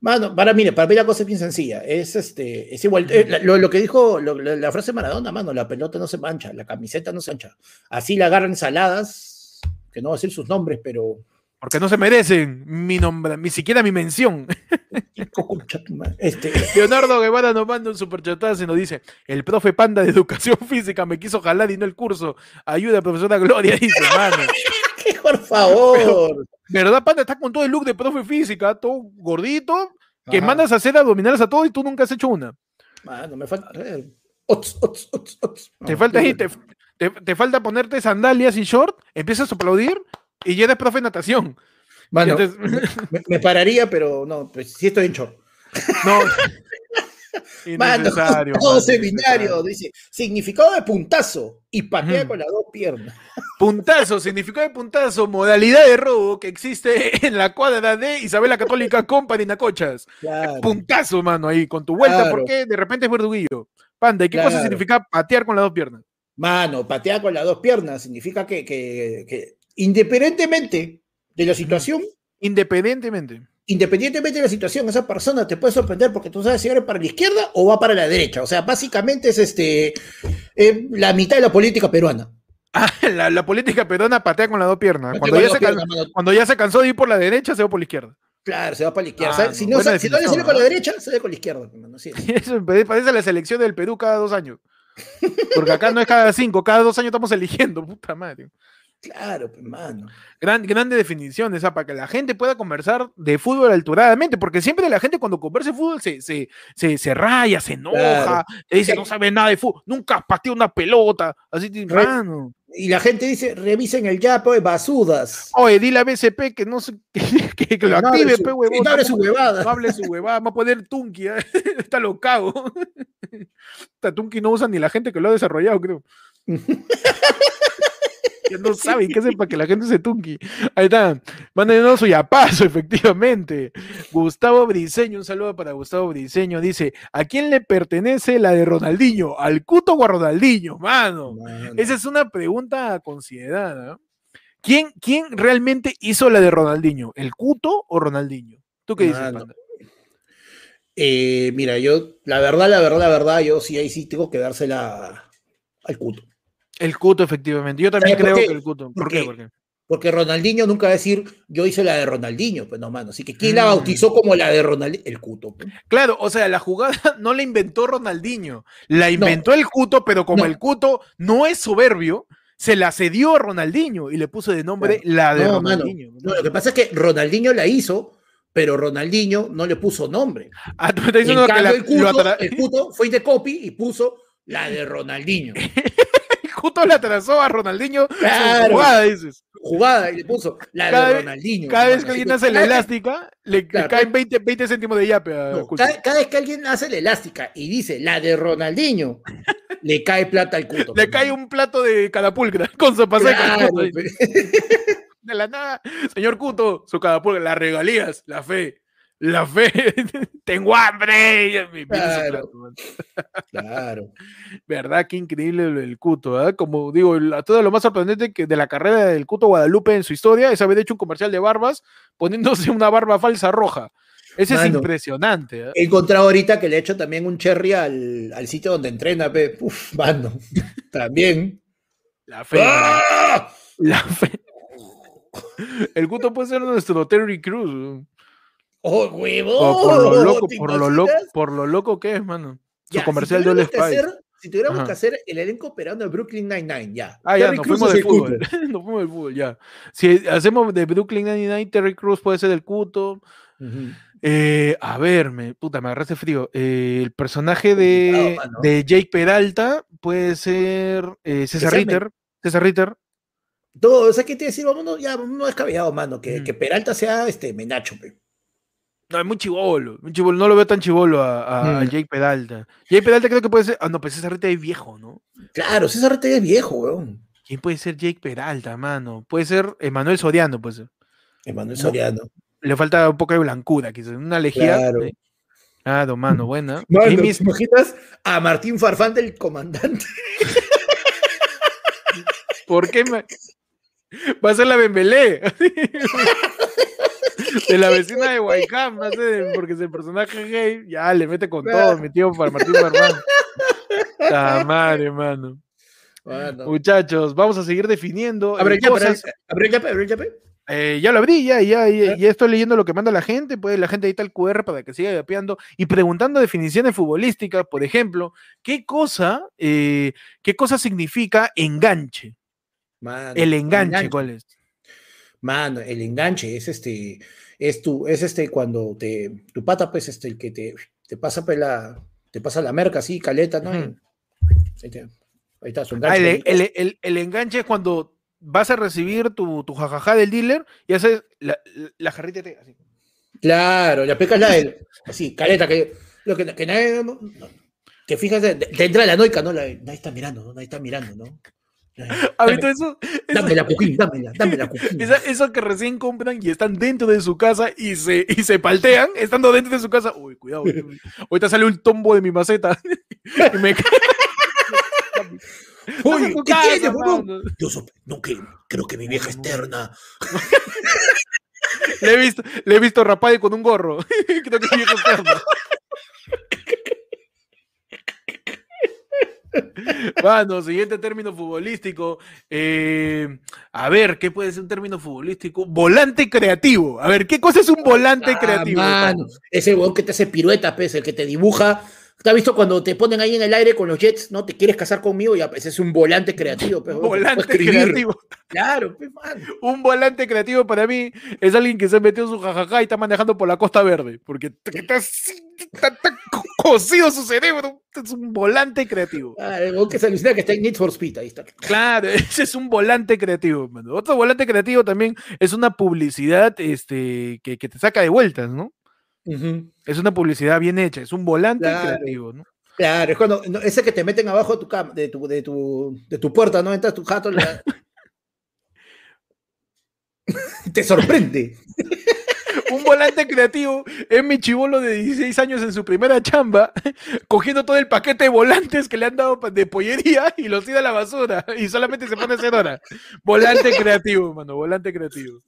Mano, para, mire, para mí la cosa es bien sencilla. Es, este, es igual. Eh, lo, que dijo la, frase Maradona, mano, la pelota no se mancha, la camiseta no se mancha. Así la agarran saladas, que no voy a decir sus nombres, pero.
Porque no se merecen mi nombre, ni siquiera mi mención. este. Leonardo Guevara nos manda un superchatazo y nos dice: El profe Panda de Educación Física me quiso jalar y no el curso. Ayuda, profesora Gloria, dice, mano.
Por favor.
¿Verdad, Panda? Está con todo el look de profe física, todo gordito, que mandas a hacer abdominales a todos y tú nunca has hecho una.
Mano, me falta.
te falta ahí, te, falta ponerte sandalias y short, empiezas a aplaudir y ya eres profe de natación.
Bueno, me, pararía, pero no, pues sí estoy en short. No. Mano, todo seminario, dice, significado de puntazo y patea con las dos piernas.
Puntazo, significado de puntazo, modalidad de robo que existe en la cuadra de Isabela Católica Company Nacochas. Puntazo, mano, ahí, con tu vuelta, porque de repente es verduguillo. Panda, ¿y qué cosa significa patear con las dos piernas?
Mano, patear con las dos piernas significa que, que independientemente de la situación.
Independientemente
independientemente de la situación, esa persona te puede sorprender porque tú sabes si va para la izquierda o va para la derecha. O sea, básicamente es este eh, la mitad de la política peruana.
Ah, la, política peruana patea con las dos piernas. Cuando ya, se cansó de ir por la derecha, se va por la izquierda.
Claro, se va para la izquierda. Ah, si no, si no le sale con la derecha, se va con la izquierda.
Eso parece la selección del Perú cada dos años. Porque acá no es cada cinco, cada dos años estamos eligiendo, puta madre.
Claro, hermano.
Gran, grande definición esa, para que la gente pueda conversar de fútbol alturadamente, porque siempre la gente cuando conversa de fútbol se, se, se, raya, se enoja, te dice, no sabe nada de fútbol, nunca has una pelota, así, hermano.
Y la gente dice, revisen el yapo de basudas.
Oye, dile a BCP que no se, que, lo active, pe, huevón.
No hable su huevada.
No hable su huevada, va a poner Tunki, ¿eh? está lo cago. Tunki no usa ni la gente que lo ha desarrollado, creo. Que no saben qué hacen para que la gente se tunqui. Ahí está. Mándenos su yapazo, efectivamente. Gustavo Briseño, un saludo para Gustavo Briseño. Dice: ¿A quién le pertenece la de Ronaldinho? ¿Al Cuto o a Ronaldinho? Mano. Esa es una pregunta considerada. ¿Quién, ¿Quién realmente hizo la de Ronaldinho? ¿El Cuto o Ronaldinho? ¿Tú qué dices,
eh, mira, yo, la verdad, la verdad, la verdad, yo sí ahí sí tengo que dársela al Cuto.
El Cuto, efectivamente. Yo también creo que el Cuto. ¿Por, qué?
Porque Ronaldinho nunca va a decir, yo hice la de Ronaldinho, pues no, mano. Así que ¿quién la mm. bautizó como la de Ronaldinho? El Cuto. Pues.
Claro, o sea, la jugada no la inventó Ronaldinho, la inventó el Cuto, pero como el Cuto no es soberbio, se la cedió a Ronaldinho y le puso de nombre la de Ronaldinho.
No, lo que pasa es que Ronaldinho la hizo, pero Ronaldinho no le puso nombre.
Ah, tú estás diciendo que
el, Cuto, el Cuto fue de copy y puso la de Ronaldinho.
justo le atrasó a Ronaldinho
jugada, dices. Jugada, y le puso la de Ronaldinho.
Cada vez que alguien hace la elástica, le, caen 20, 20, céntimos de yape
cada, vez que alguien hace la elástica y dice la de Ronaldinho, le cae plata al cuto.
Le cae un plato de cadapulcra con sopa seca. de la nada, señor Cuto, su cadapulcra, las regalías, la fe la fe, tengo hambre.
Claro, claro.
¿Verdad? Qué increíble el, Cuto. ¿eh? Como digo, todo lo más sorprendente que de la carrera del Cuto Guadalupe en su historia es haber hecho un comercial de barbas poniéndose una barba falsa roja. Ese es impresionante. ¿eh?
He encontrado ahorita que le he hecho también un cherry al, sitio donde entrena. Pe. Uf, mano. también.
La fe. ¡Ah! La fe. El Cuto puede ser nuestro Terry Cruz.
¡Oh, huevo!
por, lo loco, por, lo loco, por lo loco que es, mano. Su comercial
si
de
All Si tuviéramos que hacer el elenco operando de Brooklyn Nine-Nine, ya.
Ah, ya, nos fuimos del fútbol. nos fuimos del fútbol, ya. Si hacemos de Brooklyn Nine-Nine, Terry Cruz puede ser el Cuto. eh, a ver, me, puta, me agarraste frío. Eh, el personaje de, de, Jake Peralta puede ser eh, César Ritter. César Ritter.
Todo, o sea, ¿qué te decir? Vamos, ya, no descabellado, mano. Que, que Peralta sea este Menacho, pe.
No, es muy chivolo, No lo veo tan chivolo a, mm. Jake Pedalta. Jake Pedalta creo que puede ser. Ah, no, pues César Rete es viejo, ¿no?
Claro, César Rete es viejo, weón.
¿Quién puede ser Jake Peralta, mano? Puede ser Emanuel Soriano, pues.
Emanuel Soriano.
Le falta un poco de blancura, quizás. Una lejía. Claro. Ah, mano, buena.
Mano, imaginas a Martín Farfán del comandante?
¿Por qué me... Va a ser la Bembelé. de la vecina de Guaycam, no sé, porque es el personaje gay, ya le mete con todo, mi tío para Martín Barman. La madre, mano. Muchachos, vamos a seguir definiendo.
Abre ya, abre ya, abre ya.
Eh, ya lo abrí, ya, ya, ya, ya, estoy leyendo lo que manda la gente, pues la gente está el QR para que siga yapeando y preguntando definiciones futbolísticas, por ejemplo, ¿qué cosa, eh, qué cosa significa enganche? el enganche, ¿cuál es?
Mano, el enganche es este, es tu, es este cuando te, tu pata, pues, este, el que te, te pasa pues, la, te pasa la merca así, caleta, ¿no? Ahí,
está su enganche. Ah, el, el, el, enganche es cuando vas a recibir tu, tu jajaja del dealer y haces la, la jarrita así.
Claro, la peca es la del, así, caleta, que, lo que, que nadie, te fijas, te entra la noica, ¿no? nadie está mirando, ¿no? Nadie está mirando, ¿no?
A ver, eso,
dame la cuquín, dame la cuquín.
Eso que recién compran y están dentro de su casa y se, y se paltean estando dentro de su casa. Uy, cuidado. Ahorita sale un tombo de mi maceta. y me
Uy, ¿qué tienes, Yo no, que, creo que mi vieja es terna.
le he visto, le he visto rapado con un gorro. creo que mi vieja es terna. Bueno, siguiente término futbolístico. Eh, a ver, ¿qué puede ser un término futbolístico? Volante creativo. A ver, ¿qué cosa es un volante ah, creativo?
Es el que te hace piruetas, pues, el que te dibuja ¿Te has visto cuando te ponen ahí en el aire con los Jets, no? ¿Te quieres casar conmigo? Ya, pues es un volante creativo. Pues,
volante creativo.
Claro, pues,
Un volante creativo para mí es alguien que se metió en su jajaja y está manejando por la Costa Verde. Porque está, está, cocido su cerebro. Es un volante creativo.
Ah, que se alucina que está en Need for Speed, ahí está.
Claro, ese es un volante creativo. Otro volante creativo también es una publicidad este, que, que te saca de vueltas, ¿no? Es una publicidad bien hecha, es un volante creativo, ¿no?
Claro, es cuando ese que te meten abajo de tu, de tu, de tu, de tu puerta, ¿no? Entras tu jato, te sorprende.
un volante creativo es mi chivolo de 16 años en su primera chamba, cogiendo todo el paquete de volantes que le han dado de pollería y los tira a la basura y solamente se pone a hacer hora. Volante creativo, mano, volante creativo.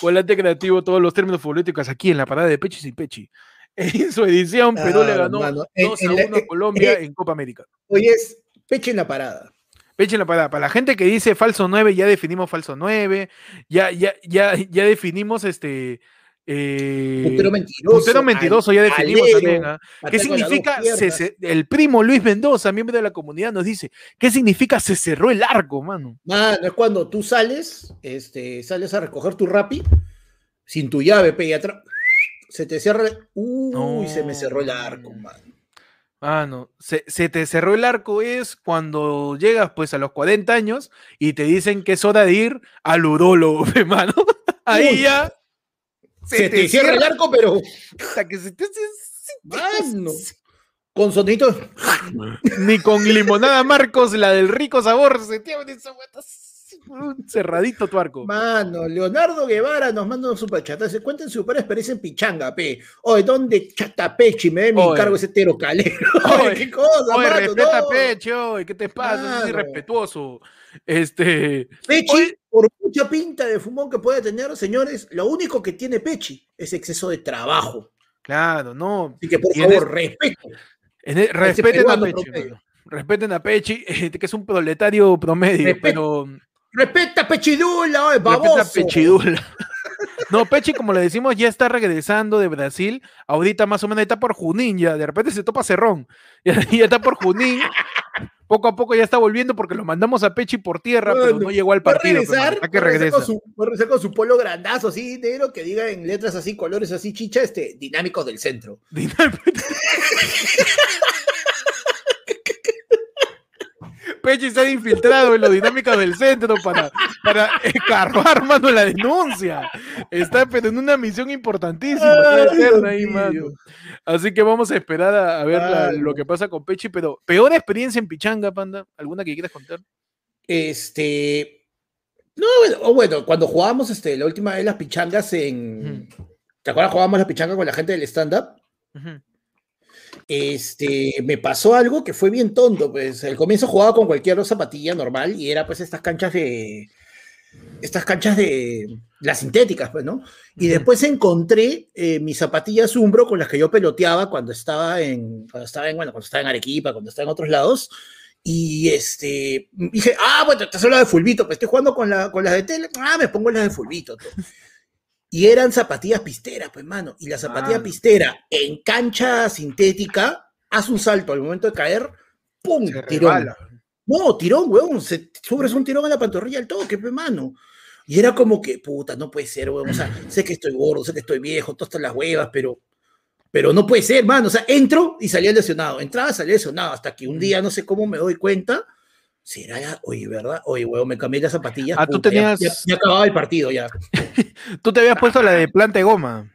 Volante creativo, todos los términos futbolísticos aquí en la parada de Pechi y Pechi. En su edición, Perú le ganó 2 a 1 a Colombia en Copa América.
Hoy es Pechi en la parada.
Pechi en la parada. Para la gente que dice falso 9, ya definimos falso 9, ya, ya, ya, ya definimos este
eh, puntero mentiroso.
Puntero mentiroso, ya definimos también. ¿ah? ¿Qué significa? el primo Luis Mendoza, miembro de la comunidad, nos dice: ¿Qué significa se cerró el arco, mano?
Mano, es cuando tú sales, este, sales a recoger tu rapi sin tu llave, pe, y atrás se te cierra. Uy, se me cerró el arco, mano.
Mano, se, se, te cerró el arco es cuando llegas pues a los 40 años y te dicen que es hora de ir al urólogo, mano. Ahí ya
se, te, cierra, el arco, pero. que se te. Mano. Con sonitos.
Ni con limonada Marcos, la del rico sabor, se te cerradito tu arco.
Mano, Leonardo Guevara nos manda un superchat. Se cuenten su experiencia en Pichanga, pe. Oye, ¿dónde chata Pechi? Me mi cargo ese tero calero.
Oye, qué cosa, oye, respeta Pechi, oye, ¿qué te pasa? Es irrespetuoso. Este.
Pechi, por mucha pinta de fumón que puede tener, señores, lo único que tiene Pechi es exceso de trabajo.
Claro, no.
Así que por favor, respeten.
Respeten a Pechi. Respeten a Pechi, que es un proletario promedio, pero.
Respeta a Pechidula, baboso. Respeta a
Pechidula. No, Pechi, como le decimos, ya está regresando de Brasil. Ahorita más o menos está por Junín, ya de repente se topa Cerrón. Ya, ya está por Junín poco a poco ya está volviendo porque lo mandamos a Pechi por tierra, pero no llegó al partido.
Regresar, que regresa. Con su, regresar con su polo grandazo así, negro, que diga en letras así, colores así, chicha, este, dinámicos del centro.
Pechi está infiltrado en los dinámicos del centro para, para escarbar, mano, la denuncia. Está pero en una misión importantísima. ahí, Así que vamos a esperar a, ver lo que pasa con Pechi, pero peor experiencia en Pichanga, Panda. ¿Alguna que quieras contar?
Este. No, bueno, bueno, cuando jugábamos este, la última vez las pichangas en. ¿Te acuerdas? Jugábamos las pichangas con la gente del stand-up este, me pasó algo que fue bien tonto, pues al comienzo jugaba con cualquier zapatilla normal y era pues estas canchas de, estas canchas de las sintéticas, pues, ¿no? Y después encontré eh, mis zapatillas Umbro con las que yo peloteaba cuando estaba en, cuando estaba en, bueno, cuando estaba en Arequipa, cuando estaba en otros lados. Y este, dije, ah, bueno, te hablando de fulbito, pues estoy jugando con, la, con las de tele, ah, me pongo las de fulbito. Y eran zapatillas pisteras, pues, mano. Y la zapatilla ah. pistera en cancha sintética, hace un salto al momento de caer, ¡pum! tirón. No, tirón, weón. Se, subes un tirón en la pantorrilla al toque, pues, mano. Y era como que, puta, no puede ser, weón. O sea, sé que estoy gordo, sé que estoy viejo, todas estas las huevas, pero, pero no puede ser, mano. O sea, entro y salía lesionado. Entraba, salía lesionado. Hasta que un día, no sé cómo me doy cuenta, será oye, ¿verdad? Oye, weón, me cambié las zapatillas.
Ah, tú tenías.
Ya, acababa el partido ya.
tú te habías puesto la de planta de goma.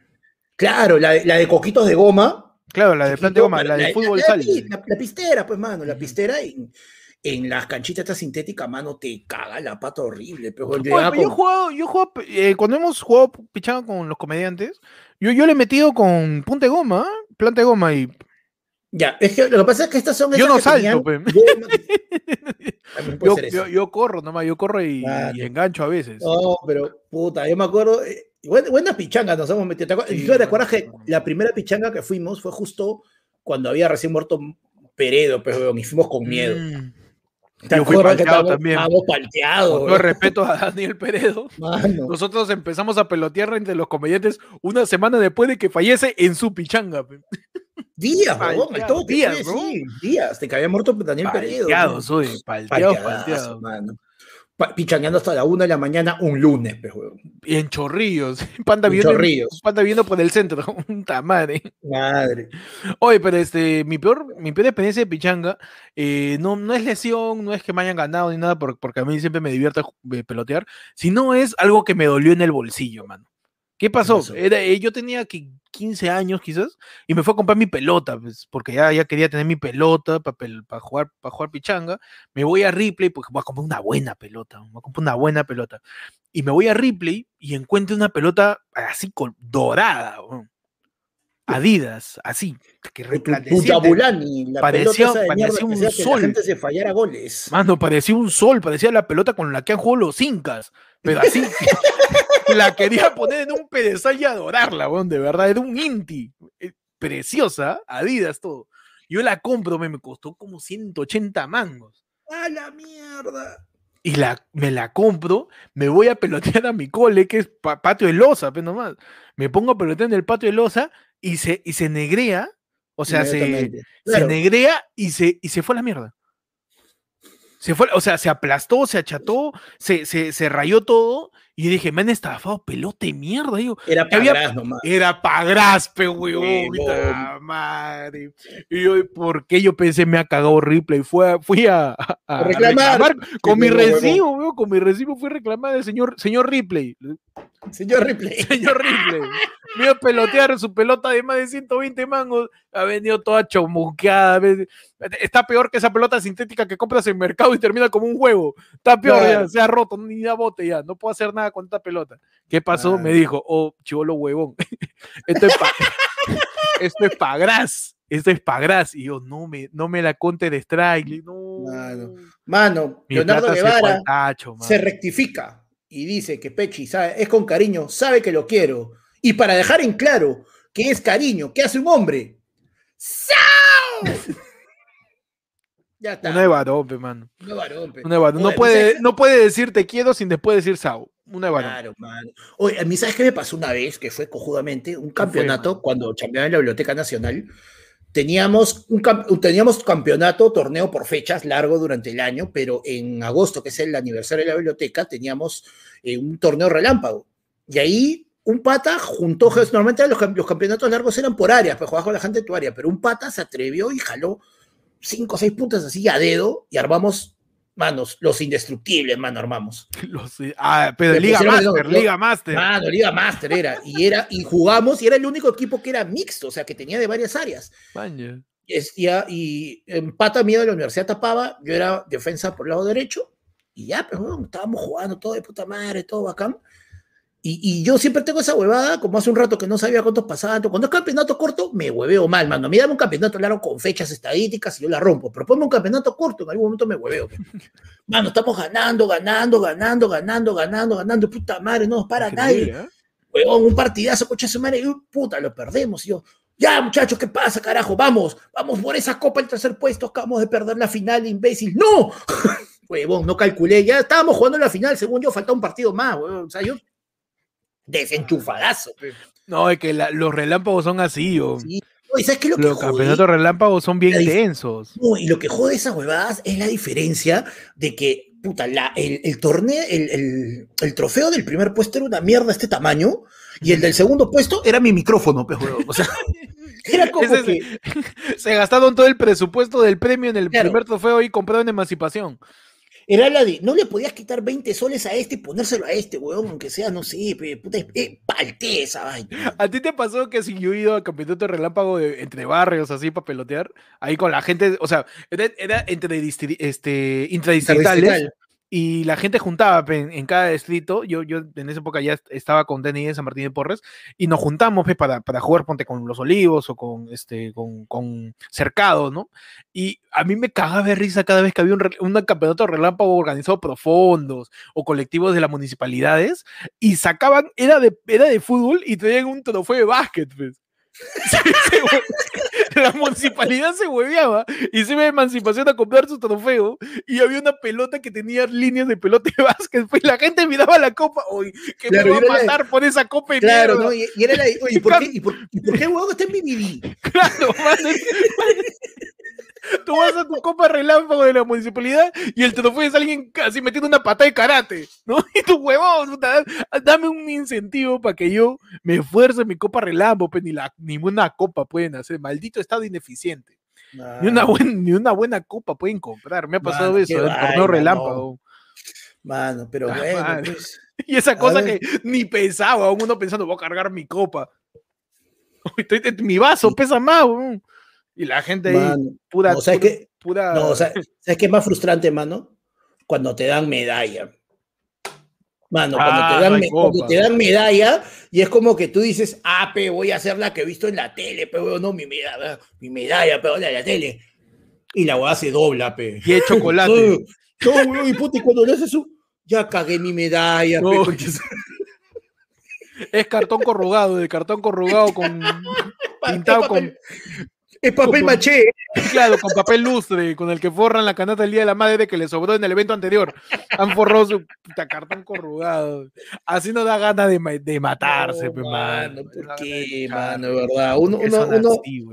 Claro, la, la de coquitos de goma.
Claro, la de planta de goma, la, de fútbol sal.
La, pistera, pues, mano, la pistera. Y, en las canchitas esta sintética, mano, te caga la pata horrible. Pero
yo he jugado, yo eh, cuando hemos jugado pichado con los comediantes, yo, yo le he metido con punta de goma, planta de goma y.
Ya, es que lo que pasa es que estas son.
Yo no salto, yo, yo, corro nomás, yo corro y, engancho a veces.
No, pero puta, yo me acuerdo. Eh, buenas pichangas nos hemos metido. ¿Te acuerdas, que la primera pichanga que fuimos fue justo cuando había recién muerto Peredo, pero y fuimos con miedo. Mm.
Yo fui palteado también. Con respeto a Daniel Peredo. Nosotros empezamos a pelotear entre los comediantes una semana después de que fallece en su pichanga.
Días, bro, días, bro. Sí, días, te que había muerto Daniel Peredo.
Palteado soy, palteado, palteado.
Pichangueando hasta la una de la mañana un lunes, pues,
Y en Chorrillos. Panda viendo,
Chorrillos.
Panda viendo por el centro. Puta madre.
Madre.
Oye, pero este, mi peor, mi peor experiencia de pichanga eh, no, no es lesión, no es que me hayan ganado ni nada, porque a mí siempre me divierte eh, pelotear, sino es algo que me dolió en el bolsillo, mano. ¿Qué pasó? Era, eh, yo tenía 15 años quizás y me fue a comprar mi pelota, pues, porque ya, ya quería tener mi pelota para jugar, para jugar pichanga. Me voy a Ripley porque voy a comprar una buena pelota, voy a comprar una buena pelota. Y me voy a Ripley y encuentro una pelota así dorada. Adidas, así, que
resplandeciente. la parecía, parecía un sol. la gente se fallara goles.
Mano, parecía un sol, parecía la pelota con la que han jugado los incas, pero así, la quería poner en un pedestal y adorarla, de verdad, era un inti, eh, preciosa, Adidas, todo. Yo la compro, me, me costó como 180 mangos.
¡A la mierda!
Y la, me la compro, me voy a pelotear a mi cole, que es patio de losa, pero nomás. Me pongo a pelotear en el patio de losa y se, y se negrea, o sea, se, se negrea y se, y se fue a la mierda. Se fue, o sea, se aplastó, se acható, se, se, se rayó todo. Y yo dije, me han estafado pelote mierda. Digo,
era pagras nomás.
Era pagras, pe madre. Y yo, ¿por qué yo pensé me ha cagado Ripley? Fue, fui a,
reclamar.
con mi recibo, con mi recibo fui a reclamar al señor, señor Ripley.
Señor Ripley.
Señor Ripley. Me a pelotear su pelota de más de 120 mangos. Ha venido toda chomuqueada. Está peor que esa pelota sintética que compras en mercado y termina como un juego. Está peor, ya, se ha roto, ni da bote ya. No puedo hacer nada con esta pelota. ¿Qué pasó? Me dijo, oh, chivolo huevón. Esto es para Esto es pa gras. Esto es pa gras. Y yo, no me, no me la conte de strike. No.
Mano, Mano Leonardo Guevara se rectifica y dice que Pechi sabe, es con cariño, sabe que lo quiero. Y para dejar en claro que es cariño, que hace un hombre. ¡Sao!
ya está. Un varón, mano. Un No, puede, no puede decir te quiero sin después decir Sao. Una varón. Claro,
mano. Oye, a mí, ¿sabes qué me pasó una vez? Que fue cojudamente un campeonato cuando chambeaba en la Biblioteca Nacional teníamos un, teníamos campeonato, torneo por fechas, largo durante el año, pero en agosto, que es el aniversario de la biblioteca, teníamos eh, un torneo relámpago. Y ahí un pata juntó, normalmente los, los campeonatos largos eran por áreas, pues jugabas con la gente de tu área, pero un pata se atrevió y jaló cinco o seis puntos así a dedo y armamos manos, los indestructibles, mano, armamos.
ah, pero Liga Master, Liga Master.
Mano, Liga Master era. Y era, y jugamos, y era el único equipo que era mixto, o sea, que tenía de varias áreas. Y, y empata miedo de la Universidad tapaba, yo era defensa por el lado derecho, y ya, pues bueno, estábamos jugando todo de puta madre, todo bacán. Y, yo siempre tengo esa huevada, como hace un rato que no sabía cuántos pasaban. Cuando es campeonato corto, me hueveo mal, mano. Me dame un campeonato largo con fechas estadísticas y yo la rompo. Pero ponme un campeonato corto, en algún momento me hueveo. Mano, estamos ganando, ganando, ganando, ganando, ganando, ganando. Puta madre, no nos para nadie. ¿eh? Huevón, un partidazo, coche su madre. Y puta, lo perdemos. Y yo, ya, muchachos, ¿qué pasa, carajo? Vamos, vamos por esa copa el tercer puesto. Acabamos de perder la final, imbécil. ¡No! huevón, no calculé. Ya estábamos jugando en la final, según yo, falta un partido más, huevón. O sea, yo desenchufadazo.
No, es que los relámpagos son así, o...
Sí. ¿sabes qué lo que
Los campeonatos relámpagos son bien densos.
No, y lo que jode esas huevadas es la diferencia de que puta, la, el, torneo, el, trofeo del primer puesto era una mierda este tamaño, y el del segundo puesto era mi micrófono, pues, O sea, era como que...
Se gastaron todo el presupuesto del premio en el primer trofeo y compraron emancipación.
Era la de, no le podías quitar 20 soles a este y ponérselo a este, weón, aunque sea, no sé, puta, es palte esa vaina.
¿A ti te pasó que si yo he ido a campeonato relámpago de, entre barrios, así, para pelotear? Ahí con la gente, o sea, era, entre este, intradistritales y la gente juntaba en, cada distrito. Yo, yo en esa época ya estaba con Denis en San Martín de Porres y nos juntamos para, para, jugar, ponte con los olivos o con este con, con cercado, ¿no? Y a mí me cagaba de risa cada vez que había un, campeonato relámpago organizado por fondos o colectivos de las municipalidades y sacaban, era de, era de fútbol y traían un trofeo de básquet, pues. la municipalidad se hueveaba y se iba a emancipación a comprar su trofeo y había una pelota que tenía líneas de pelota de básquet. Pues la gente miraba la copa, oye, que me va a matar por esa copa y
Claro, ¿no? y, era la, oye, ¿por qué, y por, qué huevo está en mi
Claro, man, Tú vas a tu copa relámpago de la municipalidad y el trofeo es alguien casi metiendo una pata de karate, ¿no? Y tu huevón, dame un incentivo para que yo me esfuerce en mi copa relámpago, pues ni la, ninguna copa pueden hacer, maldito estado ineficiente. Ni, una buena, ni una buena copa pueden comprar, me ha pasado eso, el torneo relámpago.
Mano, pero ah, bueno, pues,
Y esa cosa que ni pensaba, uno pensando, voy a cargar mi copa. mi vaso pesa más, y la gente ahí, pura.
No, ¿sabes qué? No, ¿sabes qué es más frustrante, mano? Cuando te dan medalla. Mano, cuando, te, ah, cuando te dan medalla y es como que tú dices, ah, pe, voy a hacer la que he visto en la tele, pero no, mi medalla, mi medalla, pero la de la tele. Y la weá se dobla, pe.
Y es chocolate.
no, y puta, y cuando le haces eso, ya cagué mi medalla, pe.
Es cartón corrugado, de cartón corrugado con pintado con
es papel maché.
Claro, con papel lustre, con el que forran la canasta del Día de la Madre que le sobró en el evento anterior. Han forrado su cartón corrugado. Así no da ganas de, matarse, no,
mano. ¿Por qué, mano? verdad. Uno,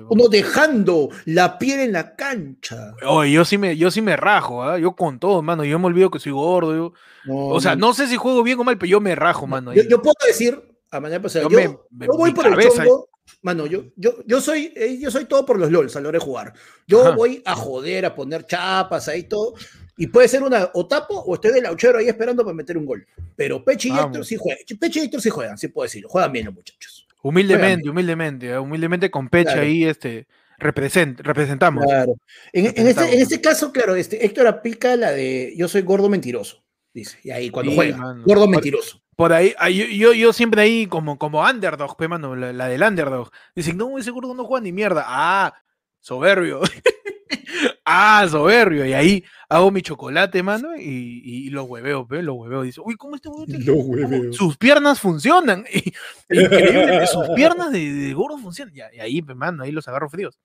uno, dejando la piel en la cancha.
Oye, yo sí me, yo sí me rajo, ¿ah? yo con todo, mano. Yo me olvido que soy gordo. o sea, no sé si juego bien o mal, pero yo me rajo, mano.
Yo, puedo decir, a mañana pasada, yo, yo, voy por el chongo Mano, yo, yo, yo, soy, eh, yo soy todo por los LOLs a la hora de jugar. Yo voy a joder, a poner chapas ahí todo. Y puede ser una o tapo o estoy de lauchero ahí esperando para meter un gol. Pero Peche y Héctor sí juegan. Peche y Héctor sí juegan, sí puedo decirlo. Juegan bien los muchachos.
Humildemente, humildemente, eh, humildemente con Peche ahí este, represent, representamos.
Claro. En, este, en, este, caso, claro, este, Héctor aplica la de yo soy gordo mentiroso. Dice. Y ahí cuando juega. Gordo mentiroso.
Por ahí, yo, yo, siempre ahí como, como underdog, mano, la, del underdog. Dicen, no, ese gordo no juega ni mierda. Ah, soberbio. ah, soberbio. Y ahí hago mi chocolate, mano, y, y lo hueveo, pues, lo hueveo. Dice, uy, ¿cómo este
hueveo?
Sus piernas funcionan. Increíble, sus piernas de, gordo funcionan. Y, ahí, mano, ahí los agarro fríos.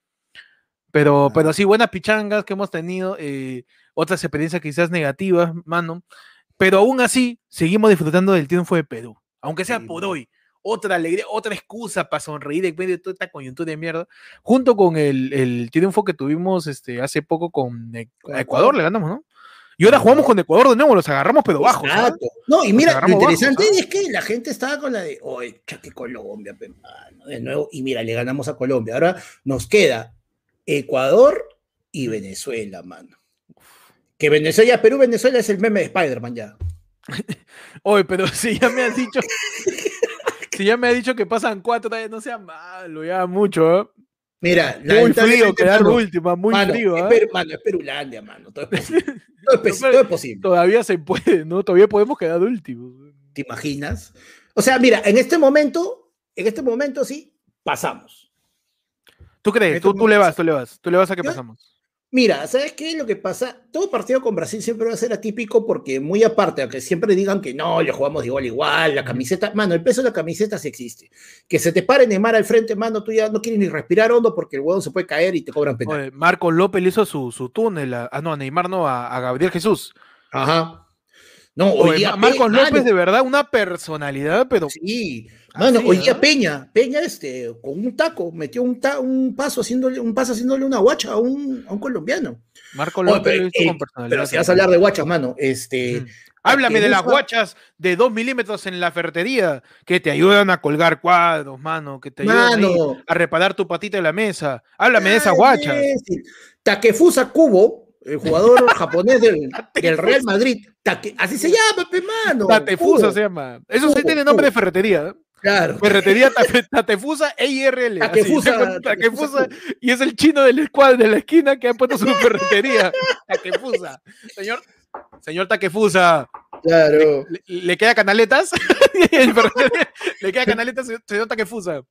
Pero, ah. pero sí, buenas pichangas que hemos tenido. Eh, otras experiencias quizás negativas, mano. Pero aún así, seguimos disfrutando del triunfo de Perú. Aunque sea por hoy. Otra alegría, otra excusa para sonreír en medio de toda esta coyuntura de mierda. Junto con el, el triunfo que tuvimos este, hace poco con Ecuador, le ganamos, ¿no? Y ahora jugamos con Ecuador de nuevo, los agarramos pero bajo.
No, y mira, lo interesante es que la gente estaba con la de, oye, chaque Colombia, de nuevo, y mira, le ganamos a Colombia. Ahora nos queda Ecuador y Venezuela, mano. Que Venezuela, Perú, Venezuela es el meme de Spider-Man ya.
Oye, pero si ya me has dicho. si ya me has dicho que pasan cuatro, no sea malo, ya mucho, ¿eh?
Mira,
muy frío quedar última, muy frío.
¿eh? Es, mano, es Perulandia, mano. Todo es posible. Todo es, posible.
Todavía se puede, ¿no? Todavía podemos quedar últimos.
¿Te imaginas? O sea, mira, en este momento, en este momento sí, pasamos.
¿Tú crees? Tú, tú, le vas, tú le vas. Tú le vas a que pasamos.
Mira, ¿sabes qué? Lo que pasa, todo partido con Brasil siempre va a ser atípico porque muy aparte, aunque siempre digan que no, le jugamos igual igual, la camiseta, mano, el peso de la camiseta sí existe. Que se te pare Neymar al frente, mano, tú ya no quieres ni respirar hondo porque el huevo se puede caer y te cobran penal.
Marco López hizo su, su túnel, ah no, a Neymar no, a, Gabriel Jesús.
Ajá.
No, hoy día Marcos López, de verdad, una personalidad, pero.
Sí, mano, hoy día Peña, Peña, este, con un taco, metió un, un paso haciéndole, un paso haciéndole una guacha a un, a un colombiano.
Marco López, pero,
eh, con personalidad. Pero si vas a hablar de guachas, mano, este.
Háblame de las guachas de dos milímetros en la ferretería que te ayudan a colgar cuadros, mano, que te ayudan a reparar tu patita de la mesa. Háblame de esas guachas.
Takefusa Kubo, el jugador japonés del, Real Madrid. así se llama, pe, mano.
Takefusa se llama. Eso sí tiene nombre de ferretería.
Claro.
Ferretería Tatefusa EIRL. Takefusa, Takefusa. Y es el chino del de la esquina que ha puesto su ferretería. Takefusa. Señor, Señor Takefusa.
Claro.
¿Le, queda canaletas? ¿Le queda canaletas, señor Takefusa?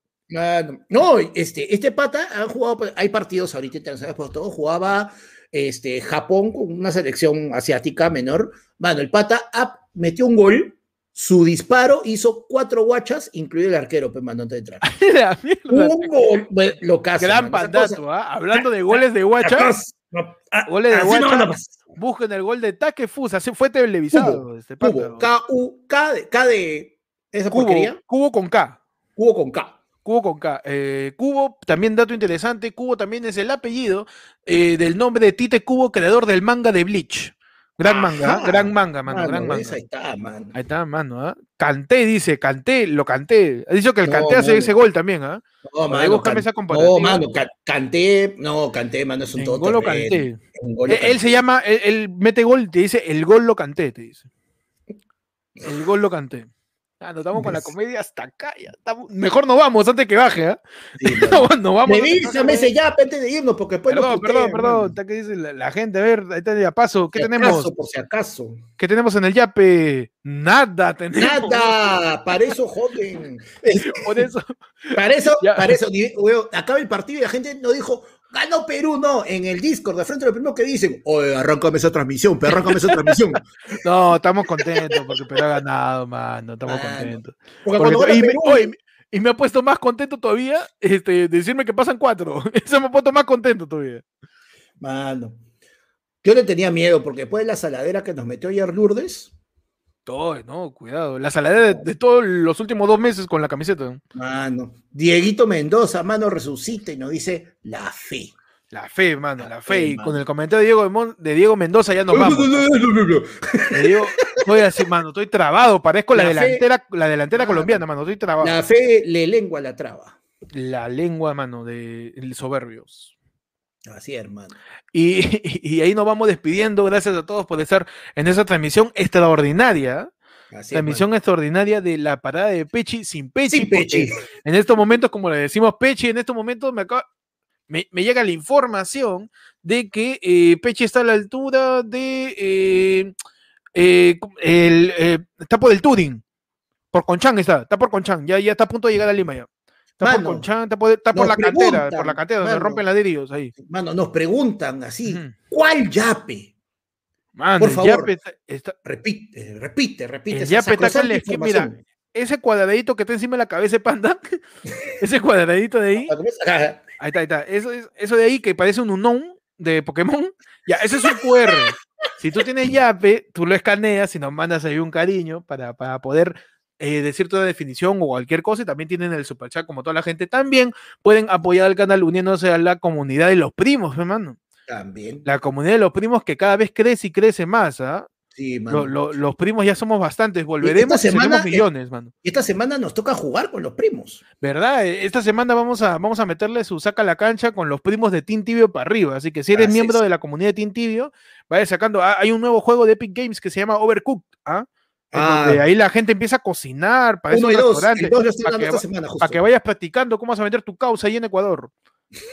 no, este, este pata ha jugado, hay partidos ahorita internacionales por todo, jugaba este, Japón con una selección asiática menor. Mano, el pata metió un gol, su disparo hizo cuatro guachas, incluido el arquero, pues, mano, antes de entrar. un gol, lo
Gran pandazo, ¿ah? Hablando de goles de guachas. goles de guachas. Busquen el gol de Takefusa, se fue televisado.
Cubo, este K-U, K de, K de esa
cubo,
porquería.
Cubo con K.
Cubo con K.
Cubo con K. Eh, Cubo, también dato interesante, Cubo también es el apellido eh, del nombre de Tite Cubo, creador del manga de Bleach. Gran manga, ¿eh? gran manga, mano, gran manga.
Ahí está, mano.
Ahí está, mano. Canté, dice, canté, lo canté. Ha dicho que el canté hace ese gol también, ¿ah?
No, mano, can... esa no, mano, canté, no, canté, mano, es un todo.
Gol lo canté. Él, se llama, él, mete gol, te dice, el gol lo canté, te dice. El gol lo canté. Ah, nos estamos con la comedia hasta acá. Ya Mejor no vamos antes que baje, ¿eh? Sí,
no. no vamos. Revísame ese ya antes de irnos, porque después
Perdón, perdón, perdón. Que dice la, gente, a ver, ahí está ya paso. ¿Qué tenemos?
por si acaso.
¿Qué tenemos en el yape? Nada
tenemos. Nada, para eso joden.
Por eso.
Para eso, para eso, acaba el partido y la gente no dijo, ganó Perú, no, en el Discord, de frente a lo primero que dicen, oye, arráncame esa transmisión, pero arráncame esa transmisión.
no, estamos contentos porque Perú ha ganado, mano, estamos contentos. y, me, ha puesto más contento todavía este, decirme que pasan cuatro. Eso me ha puesto más contento todavía.
Mano. Yo le tenía miedo porque después de la saladera que nos metió ayer Lourdes,
todo, no, cuidado. La saladera de, todos los últimos dos meses con la camiseta.
Mano. Dieguito Mendoza, mano, resucita y nos dice la fe.
La fe, mano, la, fe. y con el comentario de Diego, de Diego Mendoza ya nos vamos. estoy así, mano, estoy trabado. Parezco la, delantera, la delantera colombiana, mano, estoy trabado.
La fe le lengua la traba.
La lengua, mano, de soberbios.
Así, hermano.
Y, ahí nos vamos despidiendo. Gracias a todos por estar en esa transmisión extraordinaria. transmisión extraordinaria de la parada de Pechi sin Pechi.
Pechi.
En estos momentos, como le decimos Pechi, en estos momentos me, me, llega la información de que eh, Pechi está a la altura de. Eh, eh, el, está por el Turing. Por Conchán está, está por Conchán, ya, ya está a punto de llegar a Lima ya. Está por Conchán, está por, la cantera, por la cantera donde rompen ladrillos ahí.
Mano, nos preguntan así, ¿cuál yape? por favor, repite, repite, repite.
El yape está en la esquina, mira, ese cuadradito que está encima de la cabeza de panda, ese cuadradito de ahí, ahí está, ahí está, eso, eso de ahí que parece un unón de Pokémon, ya, ese es un QR. Si tú tienes yape, tú lo escaneas y nos mandas ahí un cariño para, para poder eh, decir toda definición o cualquier cosa y también tienen el super chat como toda la gente. También pueden apoyar al canal uniéndose a la comunidad de los primos, hermano.
También.
La comunidad de los primos que cada vez crece y crece más, ¿ah?
Sí,
los primos ya somos bastantes, volveremos esta semana, eh, millones, mano.
Esta semana nos toca jugar con los primos.
¿Verdad? E, esta semana vamos a, vamos a meterle su saca a la cancha con los primos de Team Tibio para arriba. Así que si eres miembro de la comunidad de Team Tibio, vaya sacando. Ah, hay un nuevo juego de Epic Games que se llama Overcooked, ¿ah? Ah. ahí la gente empieza a cocinar para
Uno para,
que, vayas practicando cómo vas a vender tu causa ahí en Ecuador.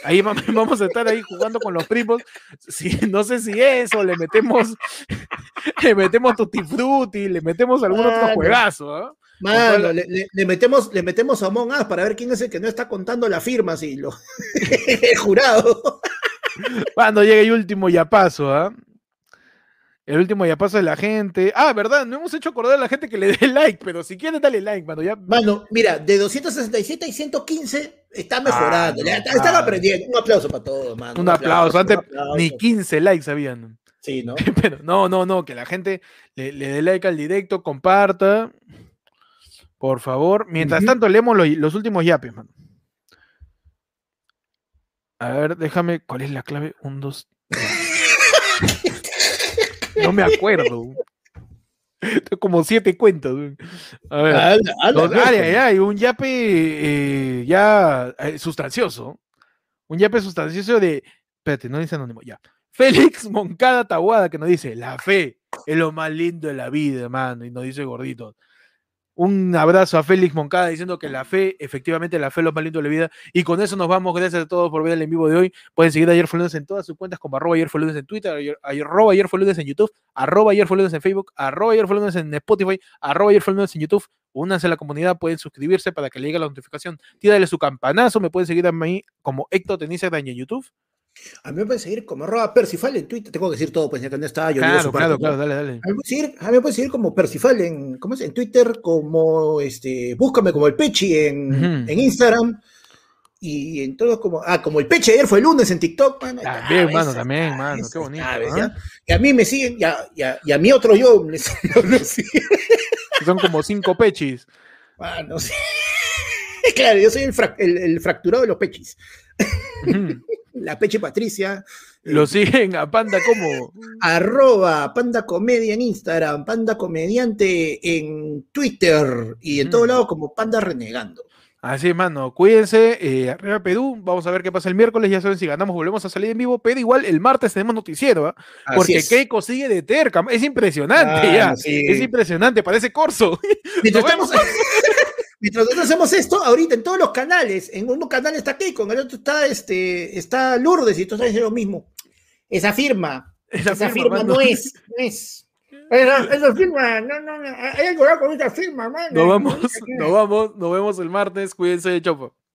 Ahí vamos a estar ahí jugando con los primos. no sé si eso, le metemos, le metemos Tutti Frutti, le metemos algún otro juegazo. ¿ah?
le, metemos, le metemos a Among Us para ver quién es el que no está contando la firma, si lo el jurado.
Cuando llegue el último ya paso, ¿ah? El último ya pasa de la gente. Ah, verdad, no hemos hecho acordar a la gente que le dé like, pero si quieres dale like, mano. Ya...
Mano, mira, de 267 y 115 está mejorando. están aprendiendo. Un aplauso para todos, mano.
Un, aplauso. Antes ni 15 likes habían.
Sí, ¿no?
Pero no, no, no, que la gente le, dé like al directo, comparta. Por favor. Mientras tanto, leemos los, últimos yapes, mano. A ver, déjame. ¿Cuál es la clave? Un, dos. No me acuerdo. Como siete cuentos. A ver. hay un yape eh, ya eh, sustancioso. Un yape sustancioso de. Espérate, no dice anónimo, ya. Félix Moncada Taguada, que nos dice: La fe es lo más lindo de la vida, hermano. Y nos dice gordito. Un abrazo a Félix Moncada diciendo que la fe, efectivamente, la fe es lo más lindo de la vida. Y con eso nos vamos. Gracias a todos por ver el en vivo de hoy. Pueden seguir Ayer fue en todas sus cuentas como arroba ayer lunes en Twitter, arroba ayer lunes en YouTube, arroba ayer lunes en Facebook, arroba ayer en Spotify, arroba ayer en YouTube. Únanse a la comunidad, pueden suscribirse para que le llegue la notificación. Tírale su campanazo. Me pueden seguir a mí como Héctor Tenisa en YouTube.
A mí me pueden seguir como arroba Percifal en Twitter. Tengo que decir todo, pues ya que no está.
Yo claro, claro, claro, dale, dale.
A mí, me pueden seguir, como Percifal en, ¿cómo es? en Twitter, como este, búscame como el Pechi en, en Instagram. Y en todos como, ah, como el Pechi ayer fue el lunes en TikTok,
mano. También, mano, también, mano, qué bonito.
Y a mí me siguen, y a, y a, mí otro yo
Son como cinco pechis.
Mano, sí. claro, yo soy el, el, fracturado de los pechis la Peche Patricia.
Lo eh, siguen a Panda como.
Arroba Panda Comedia en Instagram, Panda Comediante en Twitter y en todo mm. lado como Panda Renegando.
Así es, mano. Cuídense. Eh, arriba Perú. Vamos a ver qué pasa el miércoles. Ya saben si ganamos, volvemos a salir en vivo. Pero igual el martes tenemos noticiero, ¿ah? Porque Keiko sigue de terca. Es impresionante ya. Es impresionante. Parece corso.
estamos. Mientras nosotros hacemos esto, ahorita en todos los canales, en uno canal está Keiko, en el otro está, este, está Lourdes y tú sabes lo mismo. Esa firma, esa, firma, no es, no es. Esa, firma, no, no, no, hay algo con esa firma,
Nos vamos, nos vamos, nos vemos el martes, cuídense, Chopo.